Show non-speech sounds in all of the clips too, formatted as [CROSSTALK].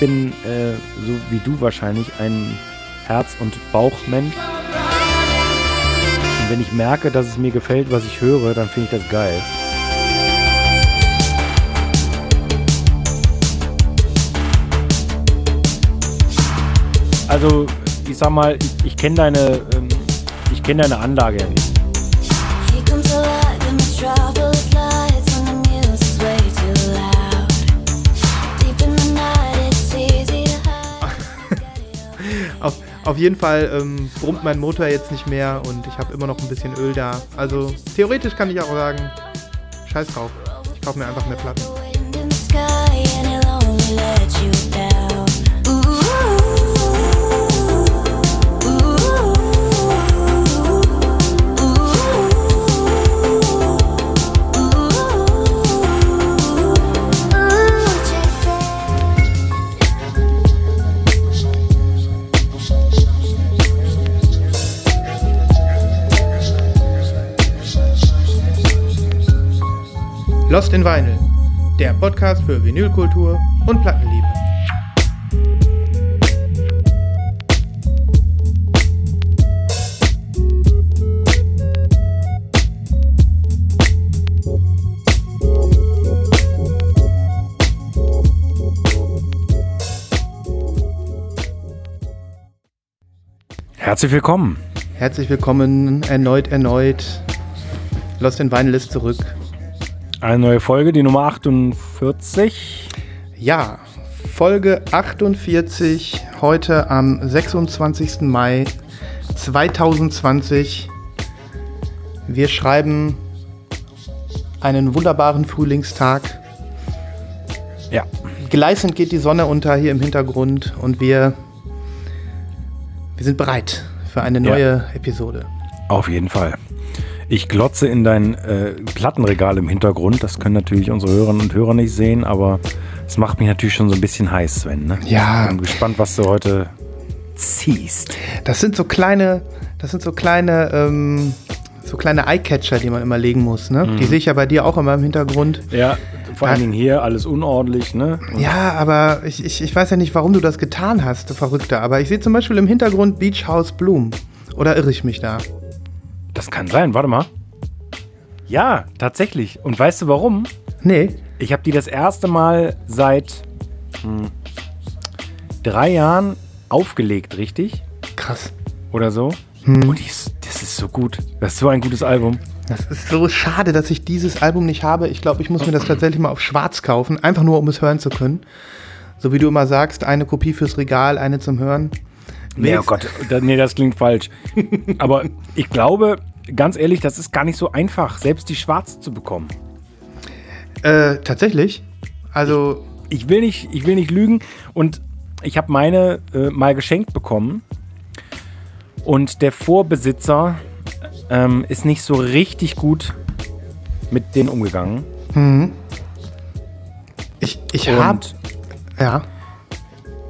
bin, äh, so wie du wahrscheinlich, ein Herz- und Bauchmensch. Und wenn ich merke, dass es mir gefällt, was ich höre, dann finde ich das geil. Also, ich sag mal, ich, ich kenne deine, ähm, ich kenne deine Anlage ja nicht. Auf, jeden Fall ähm, brummt mein Motor jetzt nicht mehr und ich habe immer noch ein bisschen Öl da. Also theoretisch kann ich auch sagen, scheiß drauf. Ich kaufe mir einfach mehr Platten. Lost in Vinyl, der Podcast für Vinylkultur und Plattenliebe. Herzlich willkommen. Herzlich willkommen erneut, erneut. Lost in Vinyl ist zurück. Eine neue Folge, die Nummer 48. Ja, Folge 48, heute am 26. Mai 2020. Wir schreiben einen wunderbaren Frühlingstag. Ja. Gleißend geht die Sonne unter hier im Hintergrund und wir, wir sind bereit für eine Ja. neue Episode. Auf jeden Fall. Ich glotze in dein äh, Plattenregal im Hintergrund. Das können natürlich unsere Hörerinnen und Hörer nicht sehen, aber es macht mich natürlich schon so ein bisschen heiß, Sven. Ne? Ja. Bin gespannt, was du heute ziehst. Das sind so kleine, das sind so kleine, ähm, so kleine Eyecatcher, die man immer legen muss. Ne? Die sehe ich ja bei dir auch immer im Hintergrund. Ja, vor allen Dingen hier alles unordentlich, ne? Ja, aber ich, ich, ich weiß ja nicht, warum du das getan hast, du Verrückter. Aber ich sehe zum Beispiel im Hintergrund Beach House Bloom. Oder irre ich mich da? Das kann sein, warte mal. Ja, tatsächlich. Und weißt du warum? Nee. Ich habe die das erste Mal seit hm, drei Jahren aufgelegt, richtig? Krass. Oder so. Und die ist, das ist so gut. Das ist so ein gutes Album. Das ist so schade, dass ich dieses Album nicht habe. Ich glaube, ich muss mir das tatsächlich mal auf schwarz kaufen. Einfach nur, um es hören zu können. So wie du immer sagst, eine Kopie fürs Regal, eine zum Hören. Nee, oh Gott, da, nee, das klingt falsch. Aber ich glaube, ganz ehrlich, das ist gar nicht so einfach, selbst die schwarz zu bekommen. Äh, tatsächlich? Also, Ich will nicht, ich will nicht lügen und ich habe meine äh, mal geschenkt bekommen und der Vorbesitzer ähm, ist nicht so richtig gut mit denen umgegangen. ich, ich habe. Ja.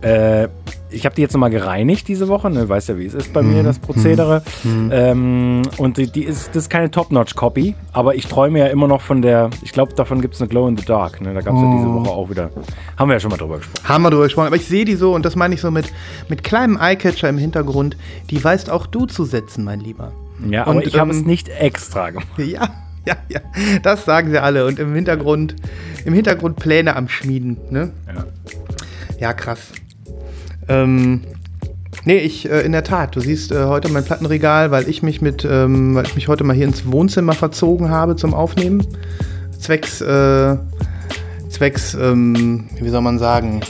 äh, ich habe die jetzt nochmal gereinigt diese Woche. Ne? Weißt ja, wie es ist bei mir, das Prozedere. Ähm, und die, die ist, das ist keine Top-Notch-Copy, aber ich träume ja immer noch von der, ich glaube, davon gibt es eine Glow in the Dark. Ne? Da gab es ja diese Woche auch wieder. Haben wir ja schon mal drüber gesprochen. Haben wir drüber gesprochen, aber ich sehe die so, und das meine ich so mit, mit kleinem Eyecatcher im Hintergrund, die weißt auch du zu setzen, mein Lieber. Ja, aber Und, ich habe ähm, es nicht extra gemacht. [LAUGHS] Ja, ja, ja, das sagen sie alle. Und im Hintergrund, im Hintergrund Pläne am Schmieden, ne? Ja. Ja, krass. Ähm, nee, ich, äh, in der Tat, du siehst äh, heute mein Plattenregal, weil ich mich mit, ähm, weil ich mich heute mal hier ins Wohnzimmer verzogen habe zum Aufnehmen. Zwecks, äh, zwecks, ähm, wie soll man sagen,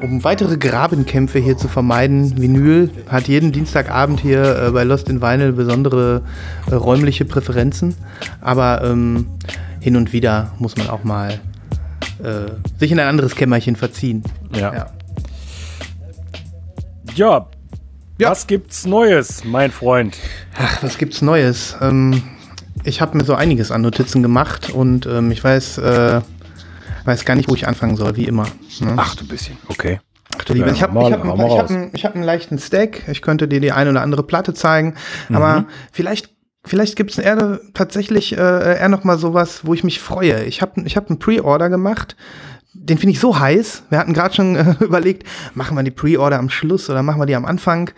um weitere Grabenkämpfe hier zu vermeiden. Vinyl hat jeden Dienstagabend hier äh, bei Lost in Vinyl besondere äh, räumliche Präferenzen. Aber ähm, hin und wieder muss man auch mal äh, sich in ein anderes Kämmerchen verziehen. Ja. Ja. Ja. Ja. Was gibt's Neues, mein Freund? Ach, was gibt's Neues? Ähm, ich habe mir so einiges an Notizen gemacht und ähm, ich weiß, äh, weiß gar nicht, wo ich anfangen soll, wie immer. Ne? Ach, du bisschen. Okay. Ach du Liebe, ich habe ich hab, ich hab, raus. einen- ich hab einen leichten Stack. Ich könnte dir die eine oder andere Platte zeigen. Aber Mhm. vielleicht, vielleicht gibt es eher tatsächlich äh, eher noch mal sowas, wo ich mich freue. Ich habe ich hab einen Pre-Order gemacht den finde ich so heiß. Wir hatten gerade schon äh, [LAUGHS] überlegt, machen wir die Pre-Order am Schluss oder machen wir die am Anfang?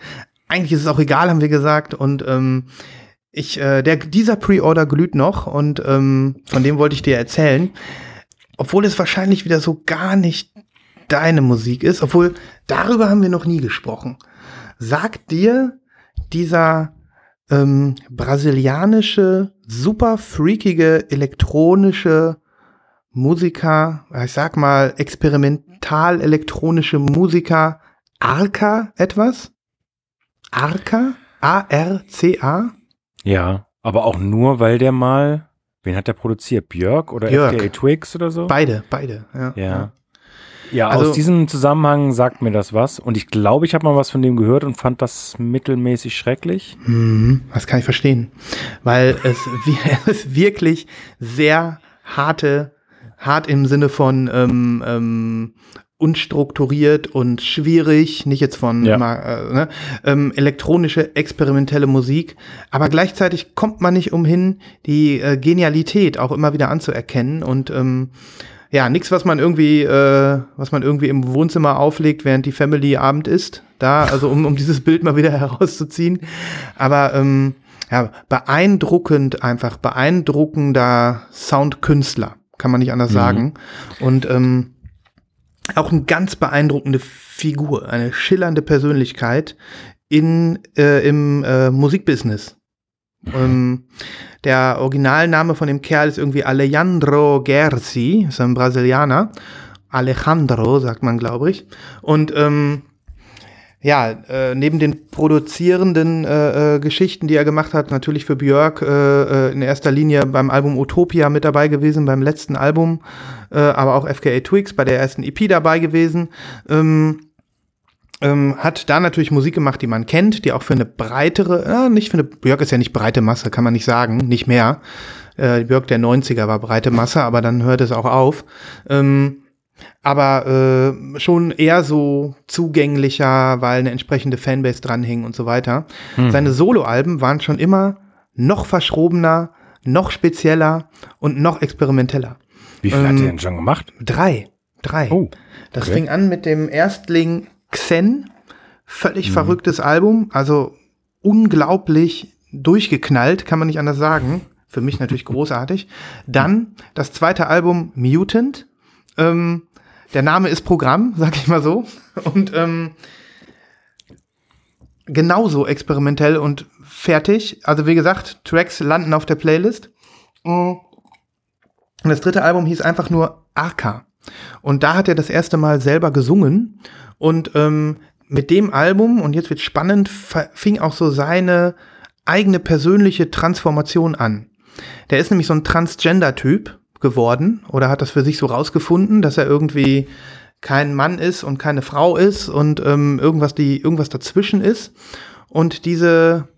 Eigentlich ist es auch egal, haben wir gesagt. Und ähm, ich, äh, der, dieser Pre-Order glüht noch und ähm, von dem wollte ich dir erzählen. Obwohl es wahrscheinlich wieder so gar nicht deine Musik ist, obwohl darüber haben wir noch nie gesprochen. Sagt dir dieser ähm, brasilianische, super freakige elektronische Musiker, ich sag mal experimental elektronische Musiker Arca etwas? Arca? A-R-C-A? Ja, aber auch nur, weil der mal, wen hat der produziert? Björk oder Björk. FKA Twigs oder so? Beide, beide. Ja. Ja. Ja, Also- aus diesem Zusammenhang sagt mir das was. Und ich glaube, ich habe mal was von dem gehört und fand das mittelmäßig schrecklich. Mhm, das kann ich verstehen. Weil es, [LAUGHS] es wirklich sehr harte, hart im Sinne von ähm, ähm, unstrukturiert und schwierig, nicht jetzt von Ja. äh, ne, ähm, elektronische, experimentelle Musik, aber gleichzeitig kommt man nicht umhin, die äh, Genialität auch immer wieder anzuerkennen und ähm, ja, nichts, was man irgendwie, äh, was man irgendwie im Wohnzimmer auflegt, während die Family Abend isst. Da, also um, um dieses Bild mal wieder [LAUGHS] herauszuziehen. Aber ähm, ja, beeindruckend einfach, beeindruckender Soundkünstler, kann man nicht anders sagen. Und ähm, auch eine ganz beeindruckende Figur, eine schillernde Persönlichkeit in, äh, im äh, Musikbusiness. Ähm, der Originalname von dem Kerl ist irgendwie Alejandro Gersi, ist ein Brasilianer. Alejandro, sagt man, glaube ich. Und ähm, ja, äh, neben den produzierenden äh, äh, Geschichten, die er gemacht hat, natürlich für Björk äh, äh, in erster Linie beim Album Utopia mit dabei gewesen, beim letzten Album, äh, aber auch FKA Twigs bei der ersten EP dabei gewesen. Ähm, ähm, hat da natürlich Musik gemacht, die man kennt, die auch für eine breitere, äh, nicht für eine, Björk ist ja nicht breite Masse, kann man nicht sagen, nicht mehr. Äh, Björk der 90er war breite Masse, aber dann hört es auch auf. Ähm, aber äh, schon eher so zugänglicher, weil eine entsprechende Fanbase dranhing und so weiter. Seine Soloalben waren schon immer noch verschrobener, noch spezieller und noch experimenteller. Wie viel hat Ähm, der denn schon gemacht? Drei. Drei. Oh, Das okay. fing an mit dem Erstling Xen. Völlig verrücktes Album. Also unglaublich durchgeknallt, kann man nicht anders sagen. Für mich natürlich [LAUGHS] großartig. Dann das zweite Album Mutant. Ähm, der Name ist Programm, [LAUGHS] sag ich mal so. Und ähm, genauso experimentell und fertig. Also wie gesagt, Tracks landen auf der Playlist. Mm. Und das dritte Album hieß einfach nur Arca. Und da hat er das erste Mal selber gesungen. Und ähm, mit dem Album, und jetzt wird spannend, fing auch so seine eigene persönliche Transformation an. Der ist nämlich so ein Transgender-Typ geworden oder hat das für sich so rausgefunden, dass er irgendwie kein Mann ist und keine Frau ist und ähm, irgendwas, die, irgendwas dazwischen ist. Und diese,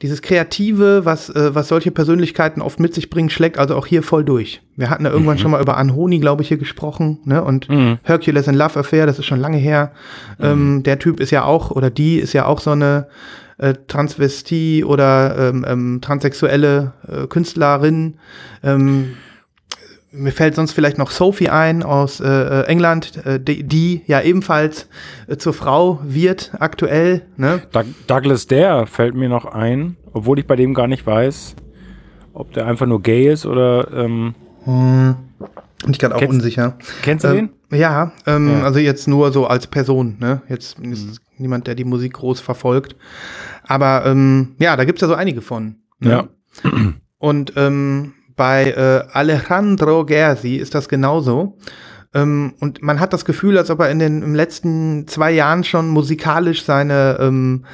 dieses Kreative, was, äh, was solche Persönlichkeiten oft mit sich bringen, schlägt also auch hier voll durch. Wir hatten ja irgendwann schon mal über Anhoni, glaube ich, hier gesprochen, ne? Und Hercules and Love Affair, das ist schon lange her. Ähm, der Typ ist ja auch, oder die ist ja auch so eine äh, Transvestie oder ähm, ähm, transsexuelle äh, Künstlerin. Ähm, mir fällt sonst vielleicht noch Sophie ein aus äh, äh, England, äh, die, die ja ebenfalls äh, zur Frau wird aktuell. Ne? Doug- Douglas Dare fällt mir noch ein, obwohl ich bei dem gar nicht weiß, ob der einfach nur gay ist oder. Ähm, Bin ich gerade auch unsicher. kennst du Ähm, ja, ähm, Ja. also jetzt nur so als Person, ne? Jetzt ist niemand, der die Musik groß verfolgt. Aber ähm, ja, da gibt's ja so einige von. Ne? Ja. Und ähm, bei äh, Alejandro Gersi ist das genauso. Ähm, und man hat das Gefühl, als ob er in den letzten zwei Jahren schon musikalisch seine ähm,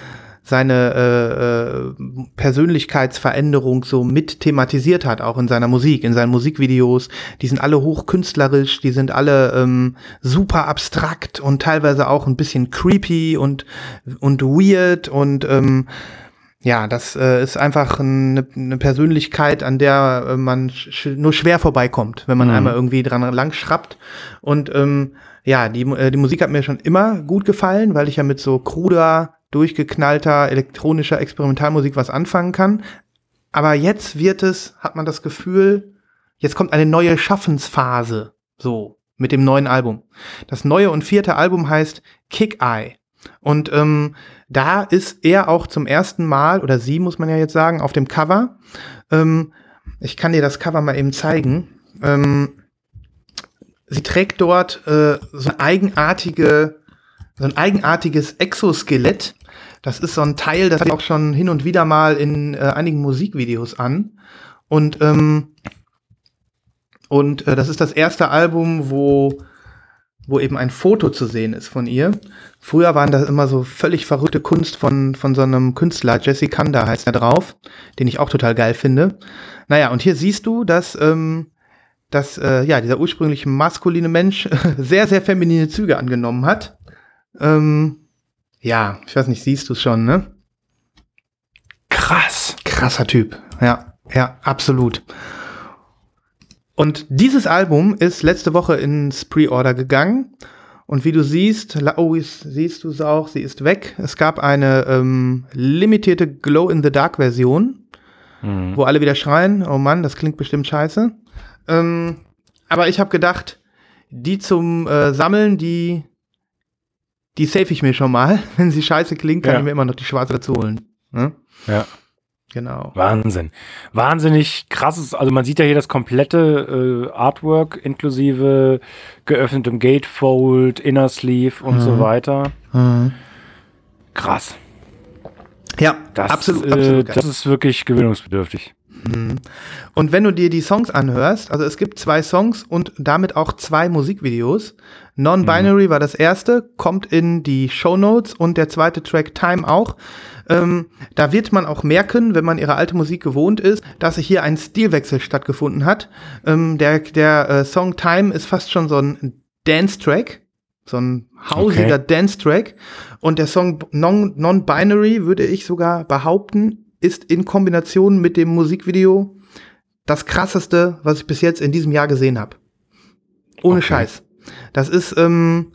seine äh, äh, Persönlichkeitsveränderung so mit thematisiert hat, auch in seiner Musik, in seinen Musikvideos. Die sind alle hochkünstlerisch, die sind alle ähm, super abstrakt und teilweise auch ein bisschen creepy und, und weird und ähm, ja, das äh, ist einfach eine, eine Persönlichkeit, an der äh, man sch nur schwer vorbeikommt, wenn man einmal irgendwie dran lang schrappt. Und ähm, ja, die, äh, die Musik hat mir schon immer gut gefallen, weil ich ja mit so kruder, durchgeknallter, elektronischer Experimentalmusik was anfangen kann. Aber jetzt wird es, hat man das Gefühl, jetzt kommt eine neue Schaffensphase. So. mit dem neuen Album. Das neue und vierte Album heißt Kick Eye. Und ähm, da ist er auch zum ersten Mal, oder sie muss man ja jetzt sagen, auf dem Cover. Ähm, ich kann dir das Cover mal eben zeigen. Ähm, sie trägt dort äh, so eine eigenartige, so ein eigenartiges Exoskelett. Das ist so ein Teil, das hat auch schon hin und wieder mal in äh, einigen Musikvideos an. Und ähm, und äh, das ist das erste Album, wo wo eben ein Foto zu sehen ist von ihr. Früher waren das immer so völlig verrückte Kunst von, von so einem Künstler, Jesse Kanda heißt er drauf, den ich auch total geil finde. Naja, und hier siehst du, dass, ähm, dass äh, ja, dieser ursprünglich maskuline Mensch [LAUGHS] sehr, sehr feminine Züge angenommen hat. Ähm, ja, ich weiß nicht, siehst du es schon, ne? Krass. Krasser Typ. Ja, ja, absolut. Und dieses Album ist letzte Woche ins Pre-Order gegangen. Und wie du siehst, la- oh, siehst du es auch, sie ist weg. Es gab eine ähm, limitierte Glow-in-the-Dark-Version, wo alle wieder schreien, oh Mann, das klingt bestimmt scheiße. Ähm, aber ich habe gedacht, die zum äh, Sammeln, die, die safe ich mir schon mal. [LAUGHS] Wenn sie scheiße klingt, kann Ja. ich mir immer noch die schwarze dazu holen. Ne? Ja. Genau. Wahnsinn. Wahnsinnig krasses, also man sieht ja hier das komplette äh, Artwork inklusive geöffnetem Gatefold, Inner Sleeve und so weiter. Krass. Ja, Das, absolut, äh, absolut das ist wirklich gewöhnungsbedürftig. Und wenn du dir die Songs anhörst, also es gibt zwei Songs und damit auch zwei Musikvideos. Non-Binary war das erste, kommt in die Show Notes und der zweite Track Time auch. Ähm, da wird man auch merken, wenn man ihre alte Musik gewohnt ist, dass hier ein Stilwechsel stattgefunden hat. Ähm, der der äh, Song Time ist fast schon so ein Dance-Track, so ein hausiger Okay. Dance-Track. Und der Song Non- Non-Binary, würde ich sogar behaupten, ist in Kombination mit dem Musikvideo das krasseste, was ich bis jetzt in diesem Jahr gesehen habe. Ohne Okay. Scheiß. Das ist ähm,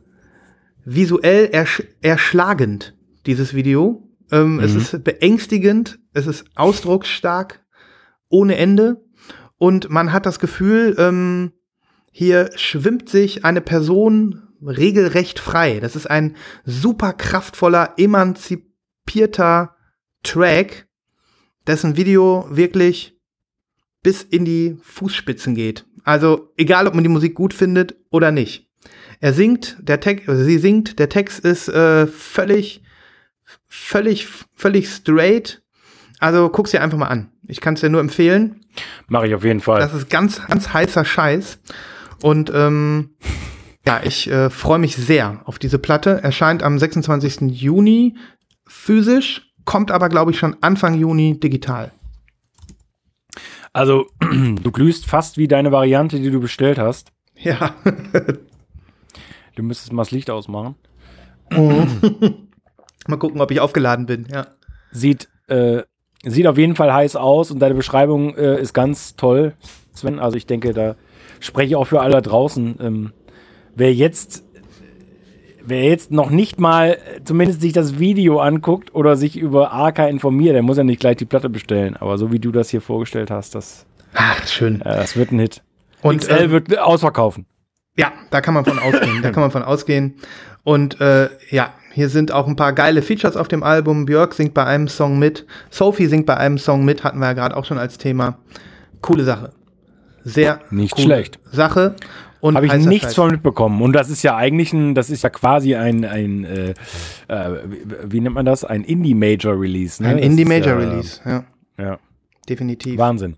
visuell ersch erschlagend, dieses Video. Ähm, Es ist beängstigend, es ist ausdrucksstark, ohne Ende. Und man hat das Gefühl, ähm, hier schwimmt sich eine Person regelrecht frei. Das ist ein super kraftvoller, emanzipierter Track, dessen Video wirklich bis in die Fußspitzen geht. Also egal, ob man die Musik gut findet oder nicht. Er singt, der Text, also sie singt, der Text ist äh, völlig, völlig, völlig straight. Also guck's dir einfach mal an. Ich kann es dir nur empfehlen. Mache ich auf jeden Fall. Das ist ganz, ganz heißer Scheiß. Und ähm, ja, ich äh, freue mich sehr auf diese Platte. Erscheint am 26. Juni physisch, kommt aber, glaube ich, schon Anfang Juni digital. Also, [CLEARS THROAT] du glühst fast wie deine Variante, die du bestellt hast. Ja. [LAUGHS] Du müsstest mal das Licht ausmachen. Mal gucken, ob ich aufgeladen bin. Ja. Sieht, äh, sieht auf jeden Fall heiß aus und deine Beschreibung äh, ist ganz toll, Sven. Also ich denke, da spreche ich auch für alle da draußen. Ähm, wer jetzt wer jetzt noch nicht mal zumindest sich das Video anguckt oder sich über Arca informiert, der muss ja nicht gleich die Platte bestellen. Aber so wie du das hier vorgestellt hast, das, Ach, schön. äh, das wird ein Hit. Und XL ähm, wird ausverkaufen. Ja, da kann man von ausgehen. da kann man von ausgehen. Und äh, ja, hier sind auch ein paar geile Features auf dem Album. Björk singt bei einem Song mit. Sophie singt bei einem Song mit. Hatten wir ja gerade auch schon als Thema. Coole Sache. Sehr Nicht schlecht. Sache. Und Habe ich nichts Scheiß. von mitbekommen. Und das ist ja eigentlich ein, das ist ja quasi ein, ein äh, äh, wie, nennt man das? Ein Indie-Major-Release. Ne? Ein Das Indie ist Major ja- Release. Ja, Ja, definitiv. Wahnsinn.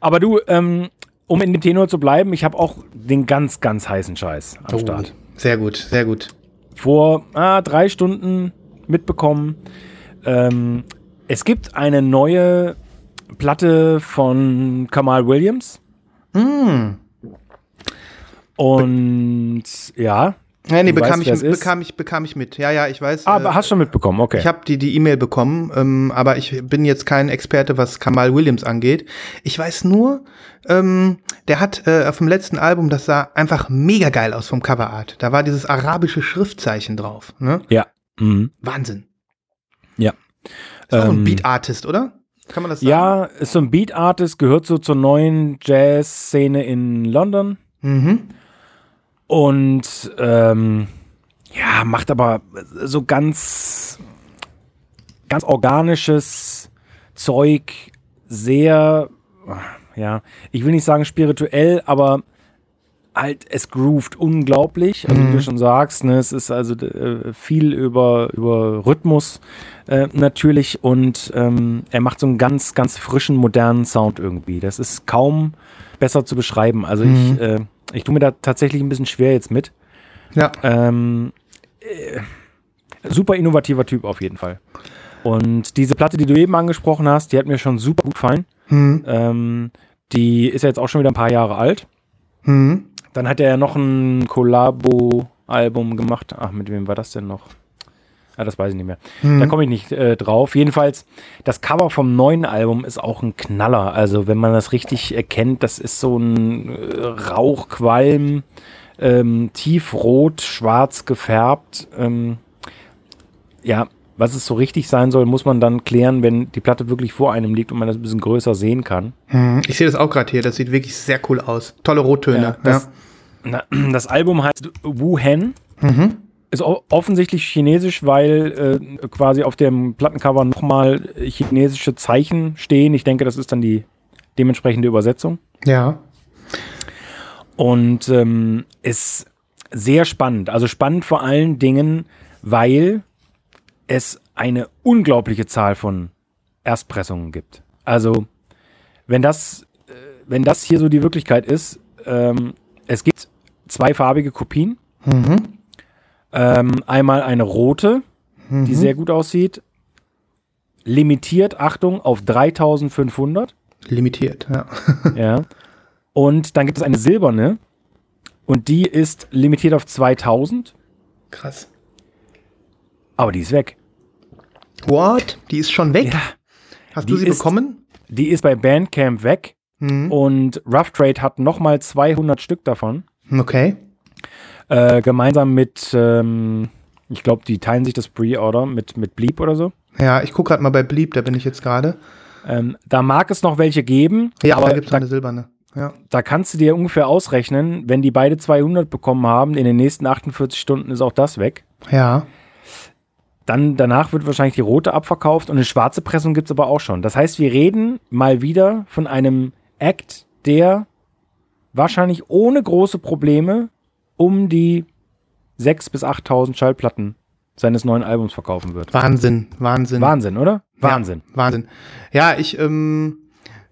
Aber du, ähm, um in dem Tenor zu bleiben, ich habe auch den ganz, ganz heißen Scheiß am Oh, Start. Sehr gut, sehr gut. Vor ah, drei Stunden mitbekommen. Ähm, es gibt eine neue Platte von Kamal Williams. Hm. Und ja. Ja, nee, bekam weißt, ich, bekam, ich, bekam ich mit. Ja, ja, ich weiß. Aber äh, hast schon mitbekommen, okay. Ich habe die die E-Mail bekommen, ähm, aber ich bin jetzt kein Experte, was Kamal Williams angeht. Ich weiß nur, ähm, der hat äh, auf dem letzten Album, das sah einfach mega geil aus vom Coverart. Da war dieses arabische Schriftzeichen drauf. Ne? ja. Mhm. Wahnsinn. Ja. Ist auch ein Ähm, Beat Artist, oder? Kann man das sagen? Ja, ist so ein Beat Artist, gehört so zur neuen Jazz-Szene in London. Mhm. Und ähm, ja, macht aber so ganz, ganz organisches Zeug, sehr, ja, ich will nicht sagen spirituell, aber halt, es groovt unglaublich. Also wie du schon sagst, ne, es ist also äh, viel über, über Rhythmus äh, natürlich und ähm, er macht so einen ganz, ganz frischen, modernen Sound irgendwie. Das ist kaum besser zu beschreiben. Also ich, äh, ich tue mir da tatsächlich ein bisschen schwer jetzt mit. Ja. Ähm, äh, super innovativer Typ auf jeden Fall. Und diese Platte, die du eben angesprochen hast, die hat mir schon super gut gefallen. Hm. Ähm, die ist ja jetzt auch schon wieder ein paar Jahre alt. Hm. Dann hat er ja noch ein Collabo-Album gemacht. Ach, mit wem war das denn noch? Ah, das weiß ich nicht mehr. Da komme ich nicht äh, drauf. Jedenfalls, das Cover vom neuen Album ist auch ein Knaller. Also, wenn man das richtig erkennt, das ist so ein äh, Rauchqualm, ähm, tiefrot, schwarz gefärbt. Ähm, ja, was es so richtig sein soll, muss man dann klären, wenn die Platte wirklich vor einem liegt und man das ein bisschen größer sehen kann. Hm. Ich sehe das auch gerade hier. Das sieht wirklich sehr cool aus. Tolle Rottöne. Ja, das, na, das Album heißt Wuhan. Ist offensichtlich chinesisch, weil äh, quasi auf dem Plattencover nochmal chinesische Zeichen stehen. Ich denke, das ist dann die dementsprechende Übersetzung. ja. Und ähm, ist sehr spannend. Also spannend vor allen Dingen, weil es eine unglaubliche Zahl von Erstpressungen gibt. Also wenn das, äh, wenn das hier so die Wirklichkeit ist, ähm, es gibt zwei farbige Kopien. Ähm, einmal eine rote, die sehr gut aussieht. Limitiert, Achtung, auf 3500. Limitiert, ja. [LAUGHS] Ja. Und dann gibt es eine silberne und die ist limitiert auf 2000, Krass. aber die ist weg. What? Die ist schon weg? Ja. Hast du die sie ist- bekommen? Die ist bei Bandcamp weg und Rough Trade hat nochmal 200 Stück davon. Okay. Äh, gemeinsam mit, ähm, ich glaube, die teilen sich das Pre-Order mit, mit Bleep oder so. Ja, ich gucke gerade mal bei Bleep, da bin ich jetzt gerade. Ähm, da mag es noch welche geben, Ja, aber da gibt es eine silberne. Ja. da kannst du dir ungefähr ausrechnen, wenn die beide 200 bekommen haben, in den nächsten 48 Stunden ist auch das weg. Ja. Dann danach wird wahrscheinlich die rote abverkauft und eine schwarze Pressung gibt es aber auch schon. Das heißt, wir reden mal wieder von einem Act, der wahrscheinlich ohne große Probleme um die 6.000 bis 8.000 Schallplatten seines neuen Albums verkaufen wird. Wahnsinn, Wahnsinn. Wahnsinn, oder? Wahnsinn. Ja, Wahnsinn. Ja, ich, ähm,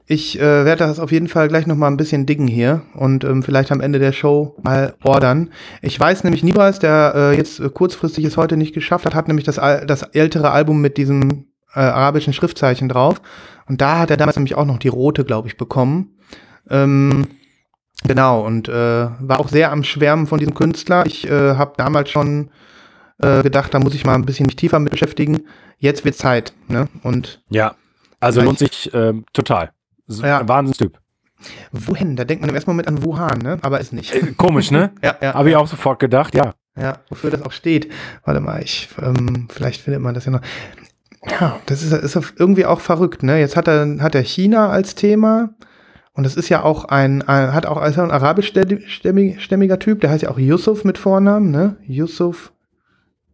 ich äh, werde das auf jeden Fall gleich noch mal ein bisschen diggen hier und ähm, vielleicht am Ende der Show mal ordern. Ich weiß nämlich, Nibras, der äh, jetzt äh, kurzfristig es heute nicht geschafft hat, hat nämlich das, das ältere Album mit diesem äh, arabischen Schriftzeichen drauf. Und da hat er damals nämlich auch noch die rote, glaube ich, bekommen. Ähm, genau, und äh, war auch sehr am Schwärmen von diesem Künstler. Ich äh, habe damals schon äh, gedacht, da muss ich mal ein bisschen mich tiefer mit beschäftigen. Jetzt wird Zeit. Ne? Und Ja. Also lohnt sich ähm, total. So, Ja. Wahnsinnstyp. wohin? Da denkt man im ersten Moment an Wuhan, ne? aber ist nicht. Komisch, ne? [LAUGHS] Ja, ja. Habe ich auch sofort gedacht, ja. Ja, wofür das auch steht. Warte mal, ich, ähm, vielleicht findet man das ja noch. Ja, das ist, ist irgendwie auch verrückt, ne? Jetzt hat er, hat er China als Thema. Und das ist ja auch ein, ein hat auch also ein arabischstämmiger Typ, der heißt ja auch Yusuf mit Vornamen, ne? Yusuf.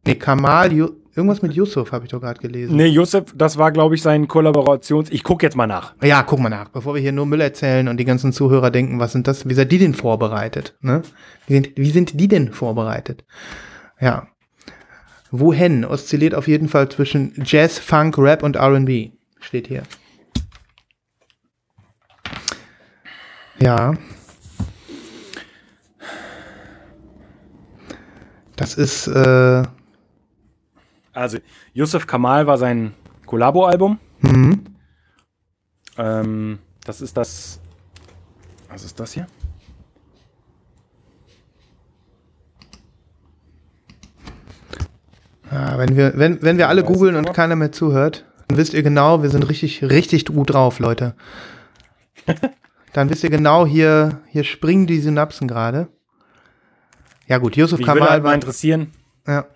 Nee, Kamal, Yu, irgendwas mit Yusuf habe ich doch gerade gelesen. Nee, Josef, das war, glaube ich, sein Kollaborations... Ich gucke jetzt mal nach. Ja, guck mal nach, bevor wir hier nur Müll erzählen und die ganzen Zuhörer denken, was sind das, wie seid die denn vorbereitet? Ne? Wie, sind, wie sind die denn vorbereitet? Ja. Wohin oszilliert auf jeden Fall zwischen Jazz, Funk, Rap und RB. Steht hier. Ja. Das ist, äh, Also, Yusuf Kamal war sein Kollabo-Album. hm, Ähm, das ist das. Was ist das hier? Ja, wenn wir, wenn, wenn wir alle googeln und keiner mehr zuhört, dann wisst ihr genau, wir sind richtig, richtig gut drauf, Leute. [LAUGHS] dann wisst ihr genau, hier, hier springen die Synapsen gerade. Ja gut, Yusuf Mich würde Kamal halt mal interessieren, ja,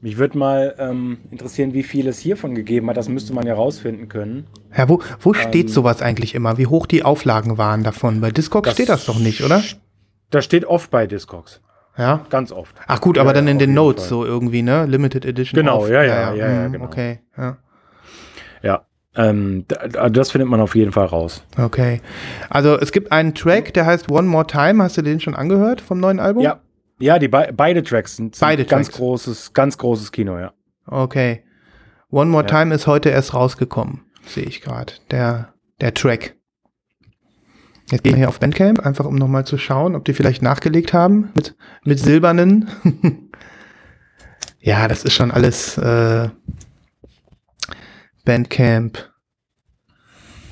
Mich würde mal ähm, interessieren, wie viel es hiervon gegeben hat. Das müsste man ja rausfinden können. Ja, wo, wo steht sowas eigentlich immer? Wie hoch die Auflagen waren davon? Bei Discogs Das steht das doch nicht, oder? Das steht oft bei Discogs. Ja. Ganz oft. Ach gut, aber Ja, dann in auf den Notes Fall. so irgendwie, ne? Limited Edition. Genau, off. ja, ja, ja, ja, hm, genau. Okay, ja. Ja. Ähm, da- das findet man auf jeden Fall raus. Okay. Also es gibt einen Track, der heißt One More Time. Hast du den schon angehört vom neuen Album? Ja. Ja, die be beide Tracks sind, sind Beide ganz Tracks. großes, ganz großes Kino, ja. Okay. One More Ja. Time ist heute erst rausgekommen, sehe ich gerade. Der, der Track. Jetzt gehen wir hier auf Bandcamp, einfach um nochmal zu schauen, ob die vielleicht nachgelegt haben mit, mit silbernen. [LAUGHS] ja, das ist schon alles äh, Bandcamp.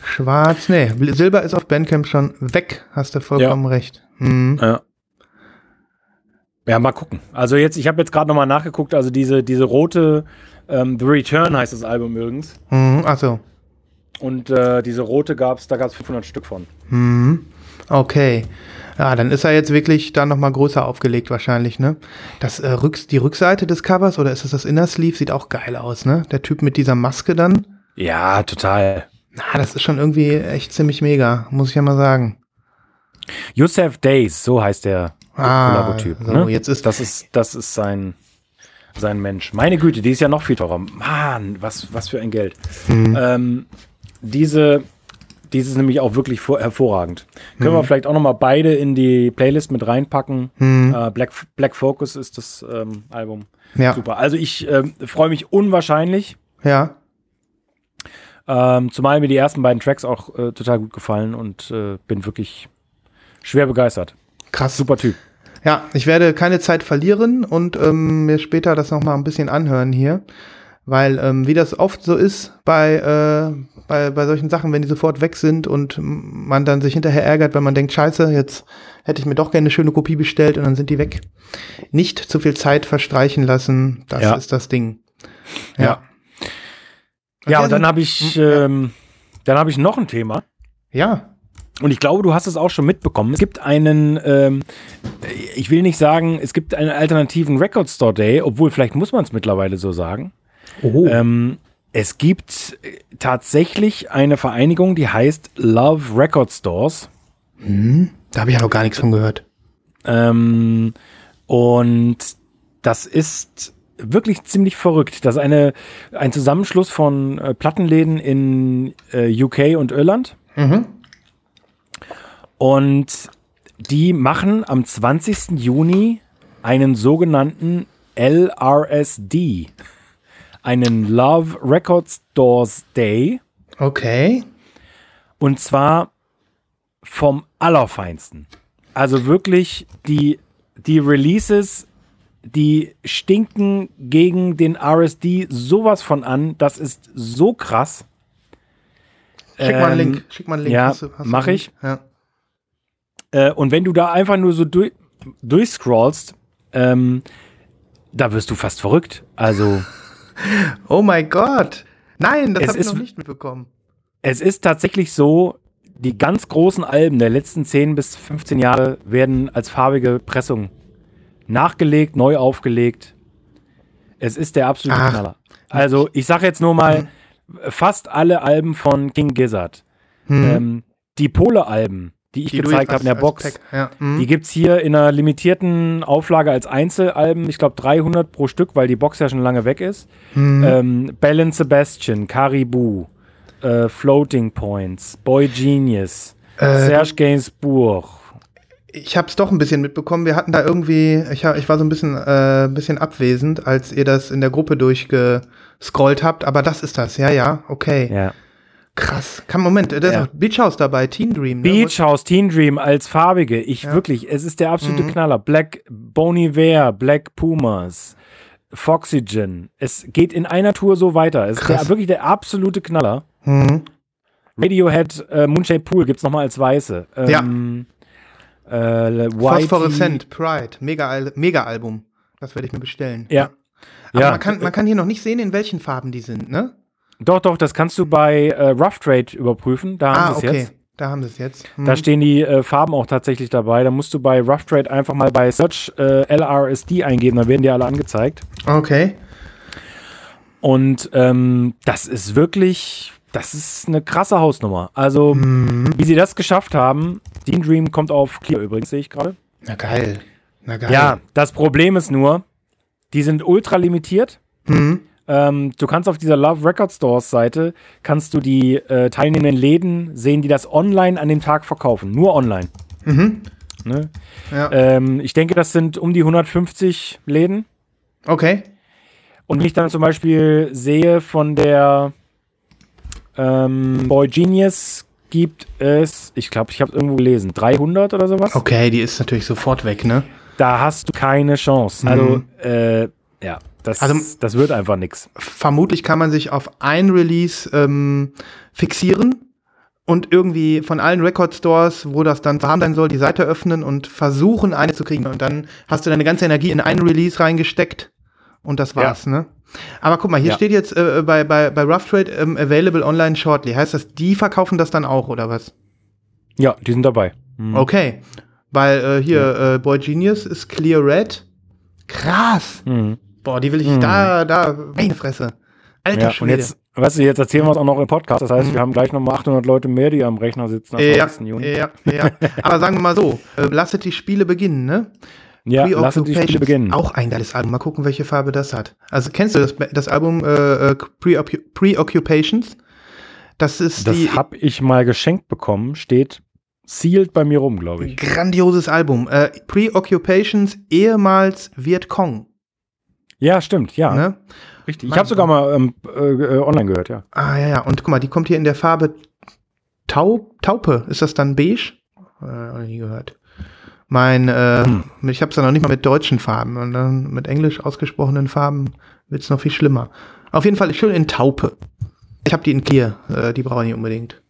Schwarz, nee, Silber ist auf Bandcamp schon weg, hast du vollkommen recht. Mhm. Ja. Ja, mal gucken. Also jetzt, ich habe jetzt gerade nochmal nachgeguckt, also diese, diese rote, ähm, The Return heißt das Album übrigens. Mhm. Achso. Und äh, diese rote gab's, da gab's 500 Stück von. Mhm. Okay. Ja, dann ist er jetzt wirklich da nochmal größer aufgelegt wahrscheinlich, ne? Das, äh, Rücks die Rückseite des Covers oder ist es das Inner Sleeve? Sieht auch geil aus, ne? Der Typ mit dieser Maske dann. Ja, total. Na, das ist schon irgendwie echt ziemlich mega, muss ich ja mal sagen. Yusef Days, so heißt der Ah, Kollabotyp. so, ne? jetzt ist- das ist das ist sein sein Mensch. Meine Güte, die ist ja noch viel teurer. Mann, was was für ein Geld. Mhm. Ähm, diese diese ist nämlich auch wirklich vor, hervorragend. Können Mhm. wir vielleicht auch noch mal beide in die Playlist mit reinpacken. Äh, Black Black Focus ist das ähm, Album. Ja. Super. Also ich ähm, freue mich unwahrscheinlich. Ja. Ähm, zumal mir die ersten beiden Tracks auch äh, total gut gefallen und äh, bin wirklich schwer begeistert. Krass. Super Typ. Ja, ich werde keine Zeit verlieren und ähm, mir später das nochmal ein bisschen anhören hier. Weil, ähm, wie das oft so ist bei, äh, bei, bei solchen Sachen, wenn die sofort weg sind und man dann sich hinterher ärgert, weil man denkt, scheiße, jetzt hätte ich mir doch gerne eine schöne Kopie bestellt und dann sind die weg. Nicht zu viel Zeit verstreichen lassen, das Ja. ist das Ding. Ja. Und Ja, und dann habe ich, ähm, dann habe ich noch ein Thema. Ja, Und ich glaube, du hast es auch schon mitbekommen. Es gibt einen, ähm, ich will nicht sagen, es gibt einen alternativen Record Store Day, obwohl vielleicht muss man es mittlerweile so sagen. Oh. Ähm, es gibt äh, tatsächlich eine Vereinigung, die heißt Love Record Stores. da habe ich ja noch gar nichts von gehört. Ähm, und das ist wirklich ziemlich verrückt. Das ist eine, ein Zusammenschluss von äh, Plattenläden in äh, UK und Irland. Und die machen am 20. Juni einen sogenannten LRSD, einen Love Record Stores Day. Okay. Und zwar vom Allerfeinsten. Also wirklich die, die Releases, die stinken gegen den RSD sowas von an. Das ist so krass. Schick mal einen Ähm, Link. Schick mal einen Link. ja, Hast du- hast du mach einen ich. Ja. Äh, und wenn du da einfach nur so durch, durchscrollst, ähm, da wirst du fast verrückt. Also [LAUGHS] [LAUGHS] Oh mein Gott. Nein, das habe ich noch nicht mitbekommen. es ist tatsächlich so, die ganz großen Alben der letzten 10 bis 15 Jahre werden als farbige Pressung nachgelegt, neu aufgelegt. Es ist der absolute Ach. Knaller. Also, ich sage jetzt nur mal, fast alle Alben von King Gizzard. Ähm, die Pole-Alben, die ich Die gezeigt habe in der Box, ja. Mhm. die gibt es hier in einer limitierten Auflage als Einzelalben. Ich glaube 300 pro Stück, weil die Box ja schon lange weg ist. Mhm. Ähm, Bell Sebastian, Caribou, äh, Floating Points, Boy Genius, Äh, Serge Gainsbourg. Ich habe es doch ein bisschen mitbekommen. Wir hatten da irgendwie, ich, hab, ich war so ein bisschen, äh, bisschen abwesend, als ihr das in der Gruppe durchgescrollt habt. Aber das ist das, ja, ja, okay. Ja. Krass. Kann, Moment, da ist Ja. auch Beach House dabei, Teen Dream. Ne? Beach House, Teen Dream als farbige. Ich Ja. wirklich, es ist der absolute Mhm. Knaller. Black Bon Iver, Black Pumas, Foxygen. Es geht in einer Tour so weiter. Es ist Krass. der, wirklich der absolute Knaller. Mhm. Radiohead äh, Moonshade Pool gibt's noch mal als weiße. Ähm, Äh, Whitey- Phosphorescent, Pride, Mega-Al- Mega-Album. Das werde ich mir bestellen. Ja. Aber ja, man, kann, man kann hier noch nicht sehen, in welchen Farben die sind, ne? Doch, doch, das kannst du bei äh, Rough Trade überprüfen. Da haben Ah, sie es okay. jetzt. Da haben sie es jetzt. Hm. Da stehen die äh, Farben auch tatsächlich dabei. Da musst du bei Rough Trade einfach mal bei Search äh, LRSD eingeben, dann werden die alle angezeigt. Okay. Und ähm, das ist wirklich, das ist eine krasse Hausnummer. Also, Mhm. wie sie das geschafft haben, Dean Dream kommt auf Clear übrigens, sehe ich gerade. Na geil. Na geil. Ja, das Problem ist nur, die sind ultra limitiert. Mhm. Ähm, du kannst auf dieser Love Record Stores Seite, kannst du die äh, teilnehmenden Läden sehen, die das online an dem Tag verkaufen. Nur online. Mhm. Ne? Ja. Ähm, ich denke, das sind um die 150 Läden. Okay. Und wenn ich dann zum Beispiel sehe von der ähm, Boy Genius gibt es, ich glaube, ich habe irgendwo gelesen, 300 oder sowas. Okay, die ist natürlich sofort weg, ne? Da hast du keine Chance. Also, äh, ja, das, Also- das wird einfach nix. Vermutlich kann man sich auf ein Release ähm, fixieren und irgendwie von allen Record Stores, wo das dann vorhanden sein soll, die Seite öffnen und versuchen, eine zu kriegen. Und dann hast du deine ganze Energie in einen Release reingesteckt und das war's, ne? Aber guck mal, hier Ja. steht jetzt äh, bei, bei, bei Rough Trade ähm, available online shortly. Heißt das, die verkaufen das dann auch, oder was? Ja, die sind dabei. Mhm. Okay. Weil äh, hier, äh, Boy Genius ist Clear Red. Krass. Mhm. Boah, die will ich da, da, meine Fresse. Alter Ja, und Schwede. jetzt, weißt du, jetzt erzählen wir es auch noch im Podcast. Das heißt, wir haben gleich nochmal 800 Leute mehr, die am Rechner sitzen am ja, 20. Juni. ja, ja. Aber sagen wir mal so, äh, lasset die Spiele beginnen, ne? Ja, lass uns die Spiele beginnen. Auch ein geiles Album. Mal gucken, welche Farbe das hat. Also kennst du das, das Album äh, äh, Preoccu- Preoccupations? Das ist Das die habe ich mal geschenkt bekommen, steht sealed bei mir rum, glaube ich. grandioses Album. Äh, Preoccupations, ehemals Vietcong. Ja, stimmt, ja, Ne? richtig. Ich habe sogar mal ähm, äh, äh, online gehört, ja. Ah ja, ja. Und guck mal, die kommt hier in der Farbe Tau Taupe. Ist das dann beige? Äh, nie gehört. Mein, äh, Hm. ich habe es noch nicht mal mit deutschen Farben und dann mit englisch ausgesprochenen Farben wird's noch viel schlimmer. Auf jeden Fall schön in Taupe. Ich habe die in Clear, äh, die brauche ich nicht unbedingt.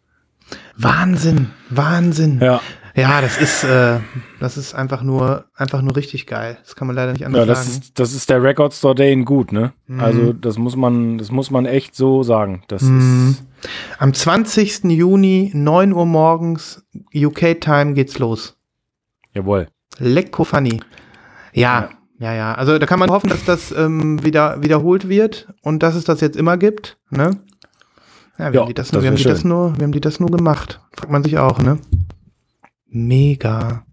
Wahnsinn, Wahnsinn. Ja, Ja, das ist, äh, das ist einfach nur, einfach nur richtig geil. Das kann man leider nicht anders ja das, sagen. ist, das ist der Record Store Day in gut, ne? Mhm. Also das muss man, das muss man echt so sagen. Das Mhm. ist Am 20. Juni, 9 Uhr morgens, UK-Time geht's los. jawohl. Lecko funny. Ja, ja, ja. Also da kann man hoffen, dass das ähm, wieder wiederholt wird und dass es das jetzt immer gibt. Ne? Ja, wir, Ja, haben, die das, das nur, haben die das nur, wir haben die das nur gemacht. Fragt man sich auch, ne? Mega.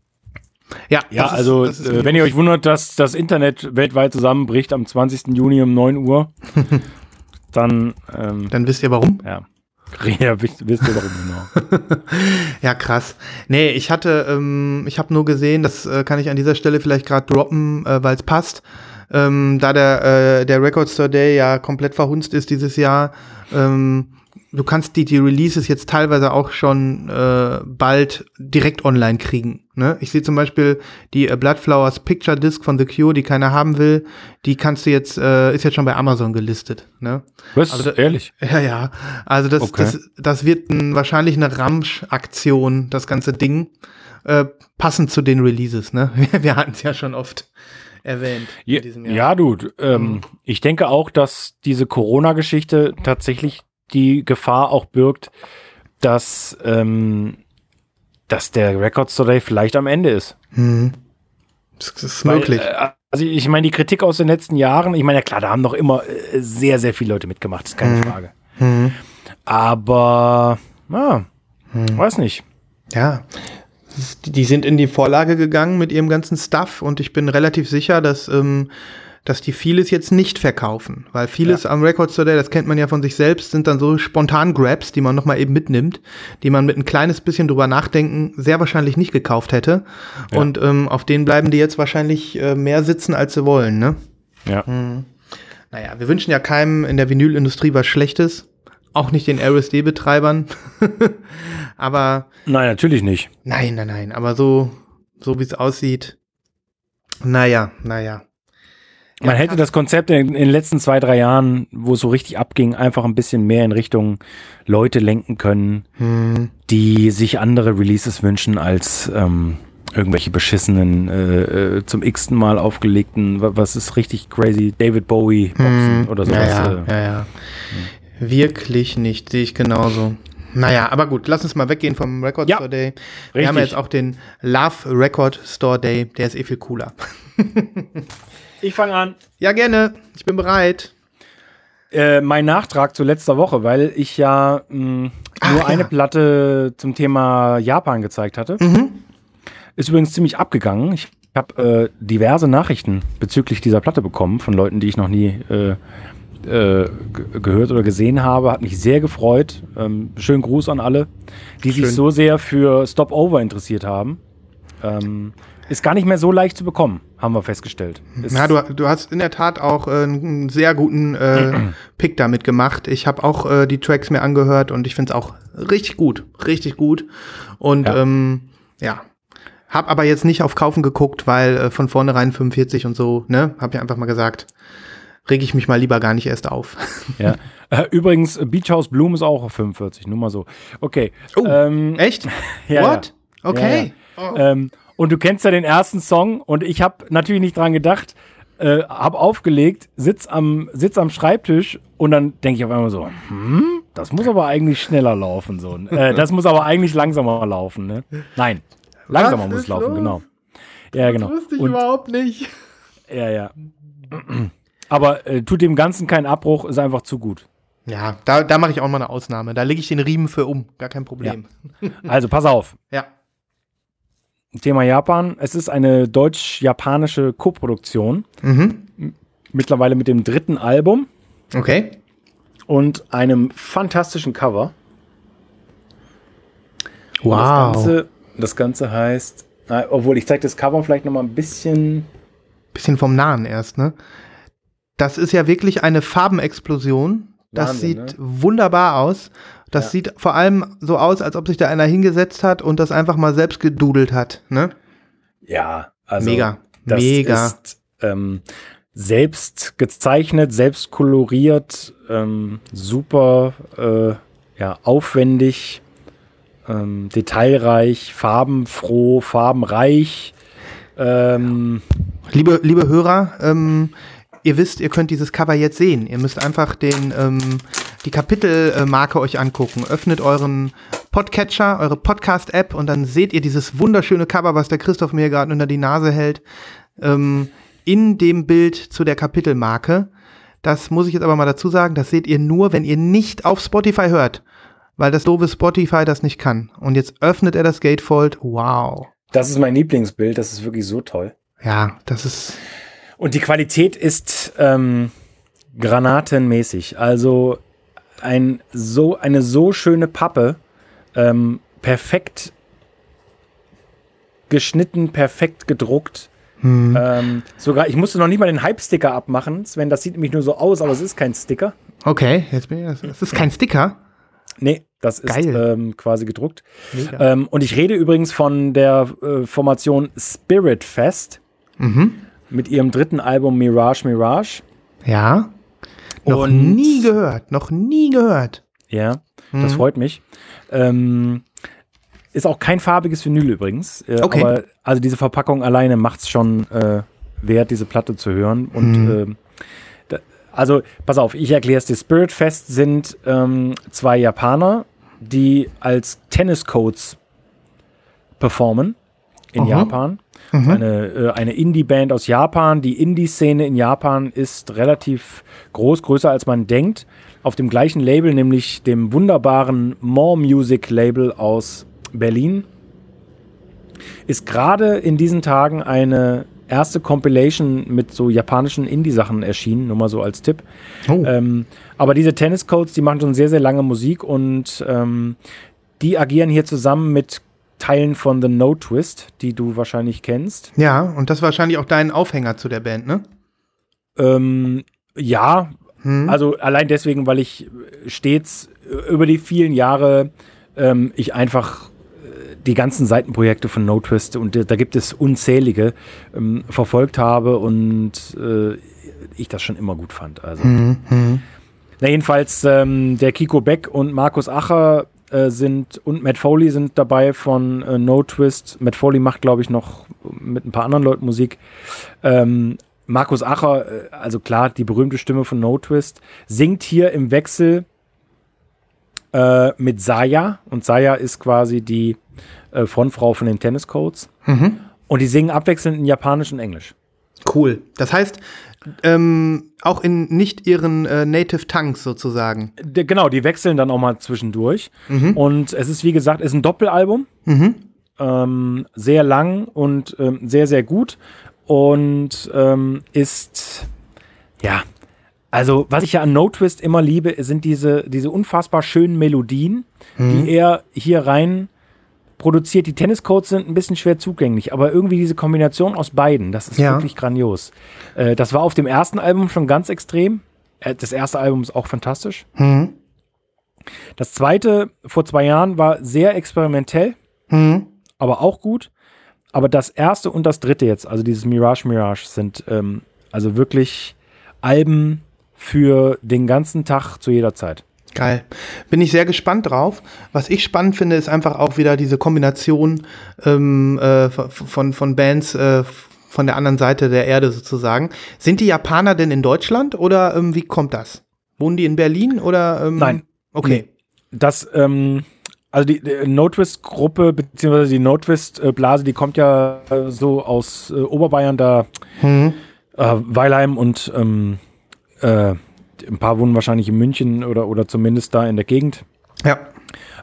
Ja, Ja, ist- also äh, wenn ihr euch wundert, dass das Internet weltweit zusammenbricht am 20. Juni um 9 Uhr, [LAUGHS] dann ähm, dann wisst ihr warum. ja. [LAUGHS] Ja, wisst, wisst ihr warum genau. [LAUGHS] Ja, krass. Nee, ich hatte, ähm, ich habe nur gesehen, das äh, kann ich an dieser Stelle vielleicht gerade droppen, äh, weil es passt. Ähm, da der, äh, der Record Store Day ja komplett verhunzt ist dieses Jahr, ähm, du kannst die, die Releases jetzt teilweise auch schon äh, bald direkt online kriegen. Ne? Ich sehe zum Beispiel die äh, Bloodflowers Picture Disc von The Cure, die keiner haben will, die kannst du jetzt, äh, ist jetzt schon bei Amazon gelistet. Ne? Was? Also Ehrlich? [LAUGHS] Ja, ja. Also das, Okay. das, das wird ein, wahrscheinlich eine Ramsch-Aktion, das ganze Ding. Äh, passend zu den Releases, ne? [LAUGHS] Wir, wir hatten es ja schon oft erwähnt Ja, in diesem Jahr. ja du, ähm, Mhm. ich denke auch, dass diese Corona-Geschichte tatsächlich die Gefahr auch birgt, dass, ähm, dass der Record Store vielleicht am Ende ist. Hm. Das, ist Weil, möglich. äh, also ich meine, die Kritik aus den letzten Jahren, ich meine, ja klar, da haben doch immer äh, sehr, sehr viele Leute mitgemacht, ist keine Frage. Hm. Aber, na, weiß nicht. Ja. Die sind in die Vorlage gegangen mit ihrem ganzen Stuff und ich bin relativ sicher, dass, ähm, dass die vieles jetzt nicht verkaufen. Weil vieles am Record Store Day, das kennt man ja von sich selbst, sind dann so spontan Grabs, die man nochmal eben mitnimmt, die man mit ein kleines bisschen drüber nachdenken sehr wahrscheinlich nicht gekauft hätte. Ja. Und ähm, auf denen bleiben die jetzt wahrscheinlich äh, mehr sitzen, als sie wollen, ne? Ja. Naja, wir wünschen ja keinem in der Vinylindustrie was Schlechtes. Auch nicht den RSD-Betreibern. [LAUGHS] aber Nein, natürlich nicht. Nein, nein, nein, aber so, so wie es aussieht. Naja, naja. Man hätte das Konzept in, in den letzten zwei, drei Jahren, wo es so richtig abging, einfach ein bisschen mehr in Richtung Leute lenken können, Hm, die sich andere Releases wünschen als ähm, irgendwelche beschissenen, äh, äh, zum x-ten Mal aufgelegten, wa- was ist richtig crazy, David Bowie Boxen oder Hm, ja, sowas. ja, äh. ja, ja. Wirklich nicht, sehe ich genauso. Naja, aber gut, lass uns mal weggehen vom Record Ja, Store Day. Wir haben ja richtig. jetzt auch den Love Record Store Day, der ist eh viel cooler. [LAUGHS] Ich fange an. Ja, gerne, ich bin bereit. Äh, mein Nachtrag zu letzter Woche, weil ich ja mh, Ach, nur ja. eine Platte zum Thema Japan gezeigt hatte. Mhm. Ist übrigens ziemlich abgegangen. Ich habe äh, diverse Nachrichten bezüglich dieser Platte bekommen von Leuten, die ich noch nie äh, äh, ge- gehört oder gesehen habe. Hat mich sehr gefreut. Ähm, schönen Gruß an alle, die sich Schön. so sehr für Stopover interessiert haben. Ähm, ist gar nicht mehr so leicht zu bekommen, haben wir festgestellt. Ist, Ja, du, du hast in der Tat auch äh, einen sehr guten äh, Pick damit gemacht. Ich habe auch äh, die Tracks mir angehört und ich finde es auch richtig gut. Richtig gut. Und Ja. ähm, ja. hab aber jetzt nicht auf Kaufen geguckt, weil äh, von vornherein 45 und so, ne? Hab ja einfach mal gesagt, reg ich mich mal lieber gar nicht erst auf. Ja. [LAUGHS] Äh, übrigens, Beach House Bloom ist auch auf 45, nur mal so. Okay. Oh, ähm, Echt? [LAUGHS] ja, What? ja. Okay. Ja, ja. Ähm, und du kennst ja den ersten Song und ich habe natürlich nicht dran gedacht, äh, hab aufgelegt, sitz am, sitz am Schreibtisch und dann denke ich auf einmal so, hm, das muss aber eigentlich schneller laufen. So. Äh, das muss aber eigentlich langsamer laufen. Ne? Nein, langsamer Was muss es laufen, los? genau. Ja, genau. wusste ich Und, überhaupt nicht. ja, ja. Aber äh, tut dem Ganzen keinen Abbruch, ist einfach zu gut. Ja, da, da mache ich auch mal eine Ausnahme. Da lege ich den Riemen für um. Gar kein Problem. Also pass auf. Ja. Thema Japan. Es ist eine deutsch-japanische Koproduktion. Mhm. Mittlerweile mit dem dritten Album Okay. und einem fantastischen Cover. Wow. Das Ganze, das Ganze heißt, äh, obwohl ich zeige das Cover vielleicht noch mal ein bisschen. Bisschen vom Nahen erst, ne? Das ist ja wirklich eine Farbenexplosion. Das Wahnsinn, sieht wunderbar aus. Das Ja. sieht vor allem so aus, als ob sich da einer hingesetzt hat und das einfach mal selbst gedudelt hat, ne? Ja, also. Mega. Das Mega. ist ähm, selbst gezeichnet, selbst koloriert, ähm, super äh, ja, aufwendig, ähm, detailreich, farbenfroh, farbenreich. Ähm, Liebe, liebe Hörer, ähm, ihr wisst, ihr könnt dieses Cover jetzt sehen. Ihr müsst einfach den, ähm, die Kapitelmarke euch angucken. Öffnet euren Podcatcher, eure Podcast-App und dann seht ihr dieses wunderschöne Cover, was der Christoph mir gerade unter die Nase hält, ähm, in dem Bild zu der Kapitelmarke. Das muss ich jetzt aber mal dazu sagen, das seht ihr nur, wenn ihr nicht auf Spotify hört, weil das doofe Spotify das nicht kann. Und jetzt öffnet er das Gatefold. Wow. das ist mein Lieblingsbild, das ist wirklich so toll. Ja, das ist Und die Qualität ist ähm, granatenmäßig. Also ein so, eine so schöne Pappe, ähm, perfekt geschnitten, perfekt gedruckt. Ähm, sogar, ich musste noch nicht mal den Hype-Sticker abmachen, Sven, das sieht nämlich nur so aus, aber es ist kein Sticker. Okay, jetzt bin ich. Das ist kein Sticker. Nee, das ist ähm, quasi gedruckt. Ähm, und ich rede übrigens von der äh, Formation Spirit Fest Mhm. Mit ihrem dritten Album Mirage Mirage. Ja. Noch Und- nie gehört. Noch nie gehört. Ja, das Mhm. freut mich. Ähm, ist auch kein farbiges Vinyl übrigens. Äh, Okay. Aber also diese Verpackung alleine macht es schon äh, wert, diese Platte zu hören. Und Mhm. ähm, da, also, pass auf, ich erkläre es dir. Spirit Fest sind ähm, zwei Japaner, die als Tenniscoats performen in Aha. Japan. Eine, äh, eine Indie-Band aus Japan. Die Indie-Szene in Japan ist relativ groß, größer als man denkt. Auf dem gleichen Label, nämlich dem wunderbaren More Music Label aus Berlin, ist gerade in diesen Tagen eine erste Compilation mit so japanischen Indie-Sachen erschienen, nur mal so als Tipp. Oh. Ähm, aber diese Tenniscoats, die machen schon sehr, sehr lange Musik und ähm, die agieren hier zusammen mit Teilen von The No Twist, die du wahrscheinlich kennst. ja, und das wahrscheinlich auch dein Aufhänger zu der Band, ne? Ähm, ja, Hm. also allein deswegen, weil ich stets über die vielen Jahre ähm, ich einfach äh, die ganzen Seitenprojekte von No Twist und da gibt es unzählige ähm, verfolgt habe und äh, ich das schon immer gut fand. Also. Hm, hm. Na, jedenfalls, ähm, der Kiko Beck und Markus Acher äh, sind und Matt Foley sind dabei von äh, No Twist. Matt Foley macht, glaube ich, noch mit ein paar anderen Leuten Musik. Ähm, Markus Acher, äh, also klar, die berühmte Stimme von No Twist, singt hier im Wechsel äh, mit Saya. Und Saya ist quasi die äh, Frontfrau von den Tennis Codes. Mhm. Und die singen abwechselnd in Japanisch und Englisch. Cool. Das heißt, ähm, auch in nicht ihren äh, Native Tongues sozusagen. D- Genau, die wechseln dann auch mal zwischendurch. Mhm. Und es ist, wie gesagt, ist ein Doppelalbum. Ähm, sehr lang und ähm, sehr, sehr gut. Und ähm, ist, ja, also was ich ja an No Twist immer liebe, sind diese, diese unfassbar schönen Melodien, die er hier rein produziert. Die Tenniscodes sind ein bisschen schwer zugänglich, aber irgendwie diese Kombination aus beiden, das ist Ja. wirklich grandios. Äh, das war auf dem ersten Album schon ganz extrem. Äh, das erste Album ist auch fantastisch. Das zweite vor zwei Jahren war sehr experimentell, aber auch gut. Aber das erste und das dritte jetzt, also dieses Mirage Mirage, sind ähm, also wirklich Alben für den ganzen Tag zu jeder Zeit. Geil. Bin ich sehr gespannt drauf. Was ich spannend finde, ist einfach auch wieder diese Kombination ähm, äh, von, von Bands äh, von der anderen Seite der Erde sozusagen. Sind die Japaner denn in Deutschland oder ähm, wie kommt das? Wohnen die in Berlin oder? Ähm, Nein. Okay. Das, ähm, also die, die No Gruppe, beziehungsweise die No Blase, die kommt ja äh, so aus äh, Oberbayern, da äh, Weilheim und ähm, äh, ein paar wohnen wahrscheinlich in München oder, oder zumindest da in der Gegend. Ja.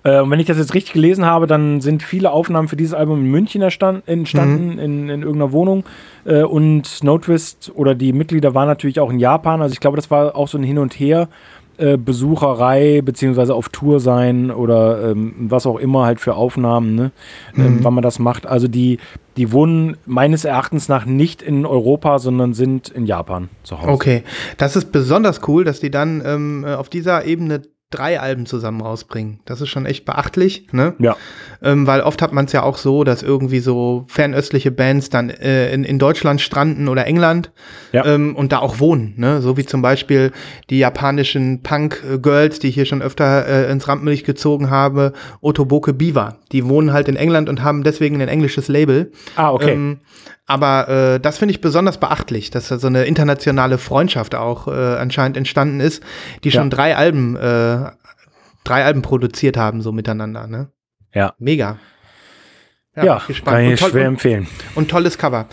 Äh, und wenn ich das jetzt richtig gelesen habe, dann sind viele Aufnahmen für dieses Album in München entstanden, in, in irgendeiner Wohnung. Äh, und No Twist oder die Mitglieder waren natürlich auch in Japan. Also ich glaube, das war auch so ein Hin und Her. Äh, Besucherei beziehungsweise auf Tour sein oder ähm, was auch immer halt für Aufnahmen, ne? ähm, wann man das macht. Also die, die wohnen meines Erachtens nach nicht in Europa, sondern sind in Japan zu Hause. Okay. Das ist besonders cool, dass die dann ähm, äh, auf dieser Ebene drei Alben zusammen rausbringen. Das ist schon echt beachtlich, ne? Ja. Ähm, weil oft hat man es ja auch so, dass irgendwie so fernöstliche Bands dann äh, in, in Deutschland stranden oder England Ja. ähm, und da auch wohnen. Ne? So wie zum Beispiel die japanischen Punk-Girls, die ich hier schon öfter äh, ins Rampenlicht gezogen habe, Otoboke Biwa. Die wohnen halt in England und haben deswegen ein englisches Label. Ah, okay. Ähm, aber äh, das finde ich besonders beachtlich, dass da so eine internationale Freundschaft auch äh, anscheinend entstanden ist, die schon Ja. drei Alben, äh, drei Alben produziert haben, so miteinander. Ne? Ja. Mega. Ja, bin kann ich toll, schwer empfehlen. und tolles Cover.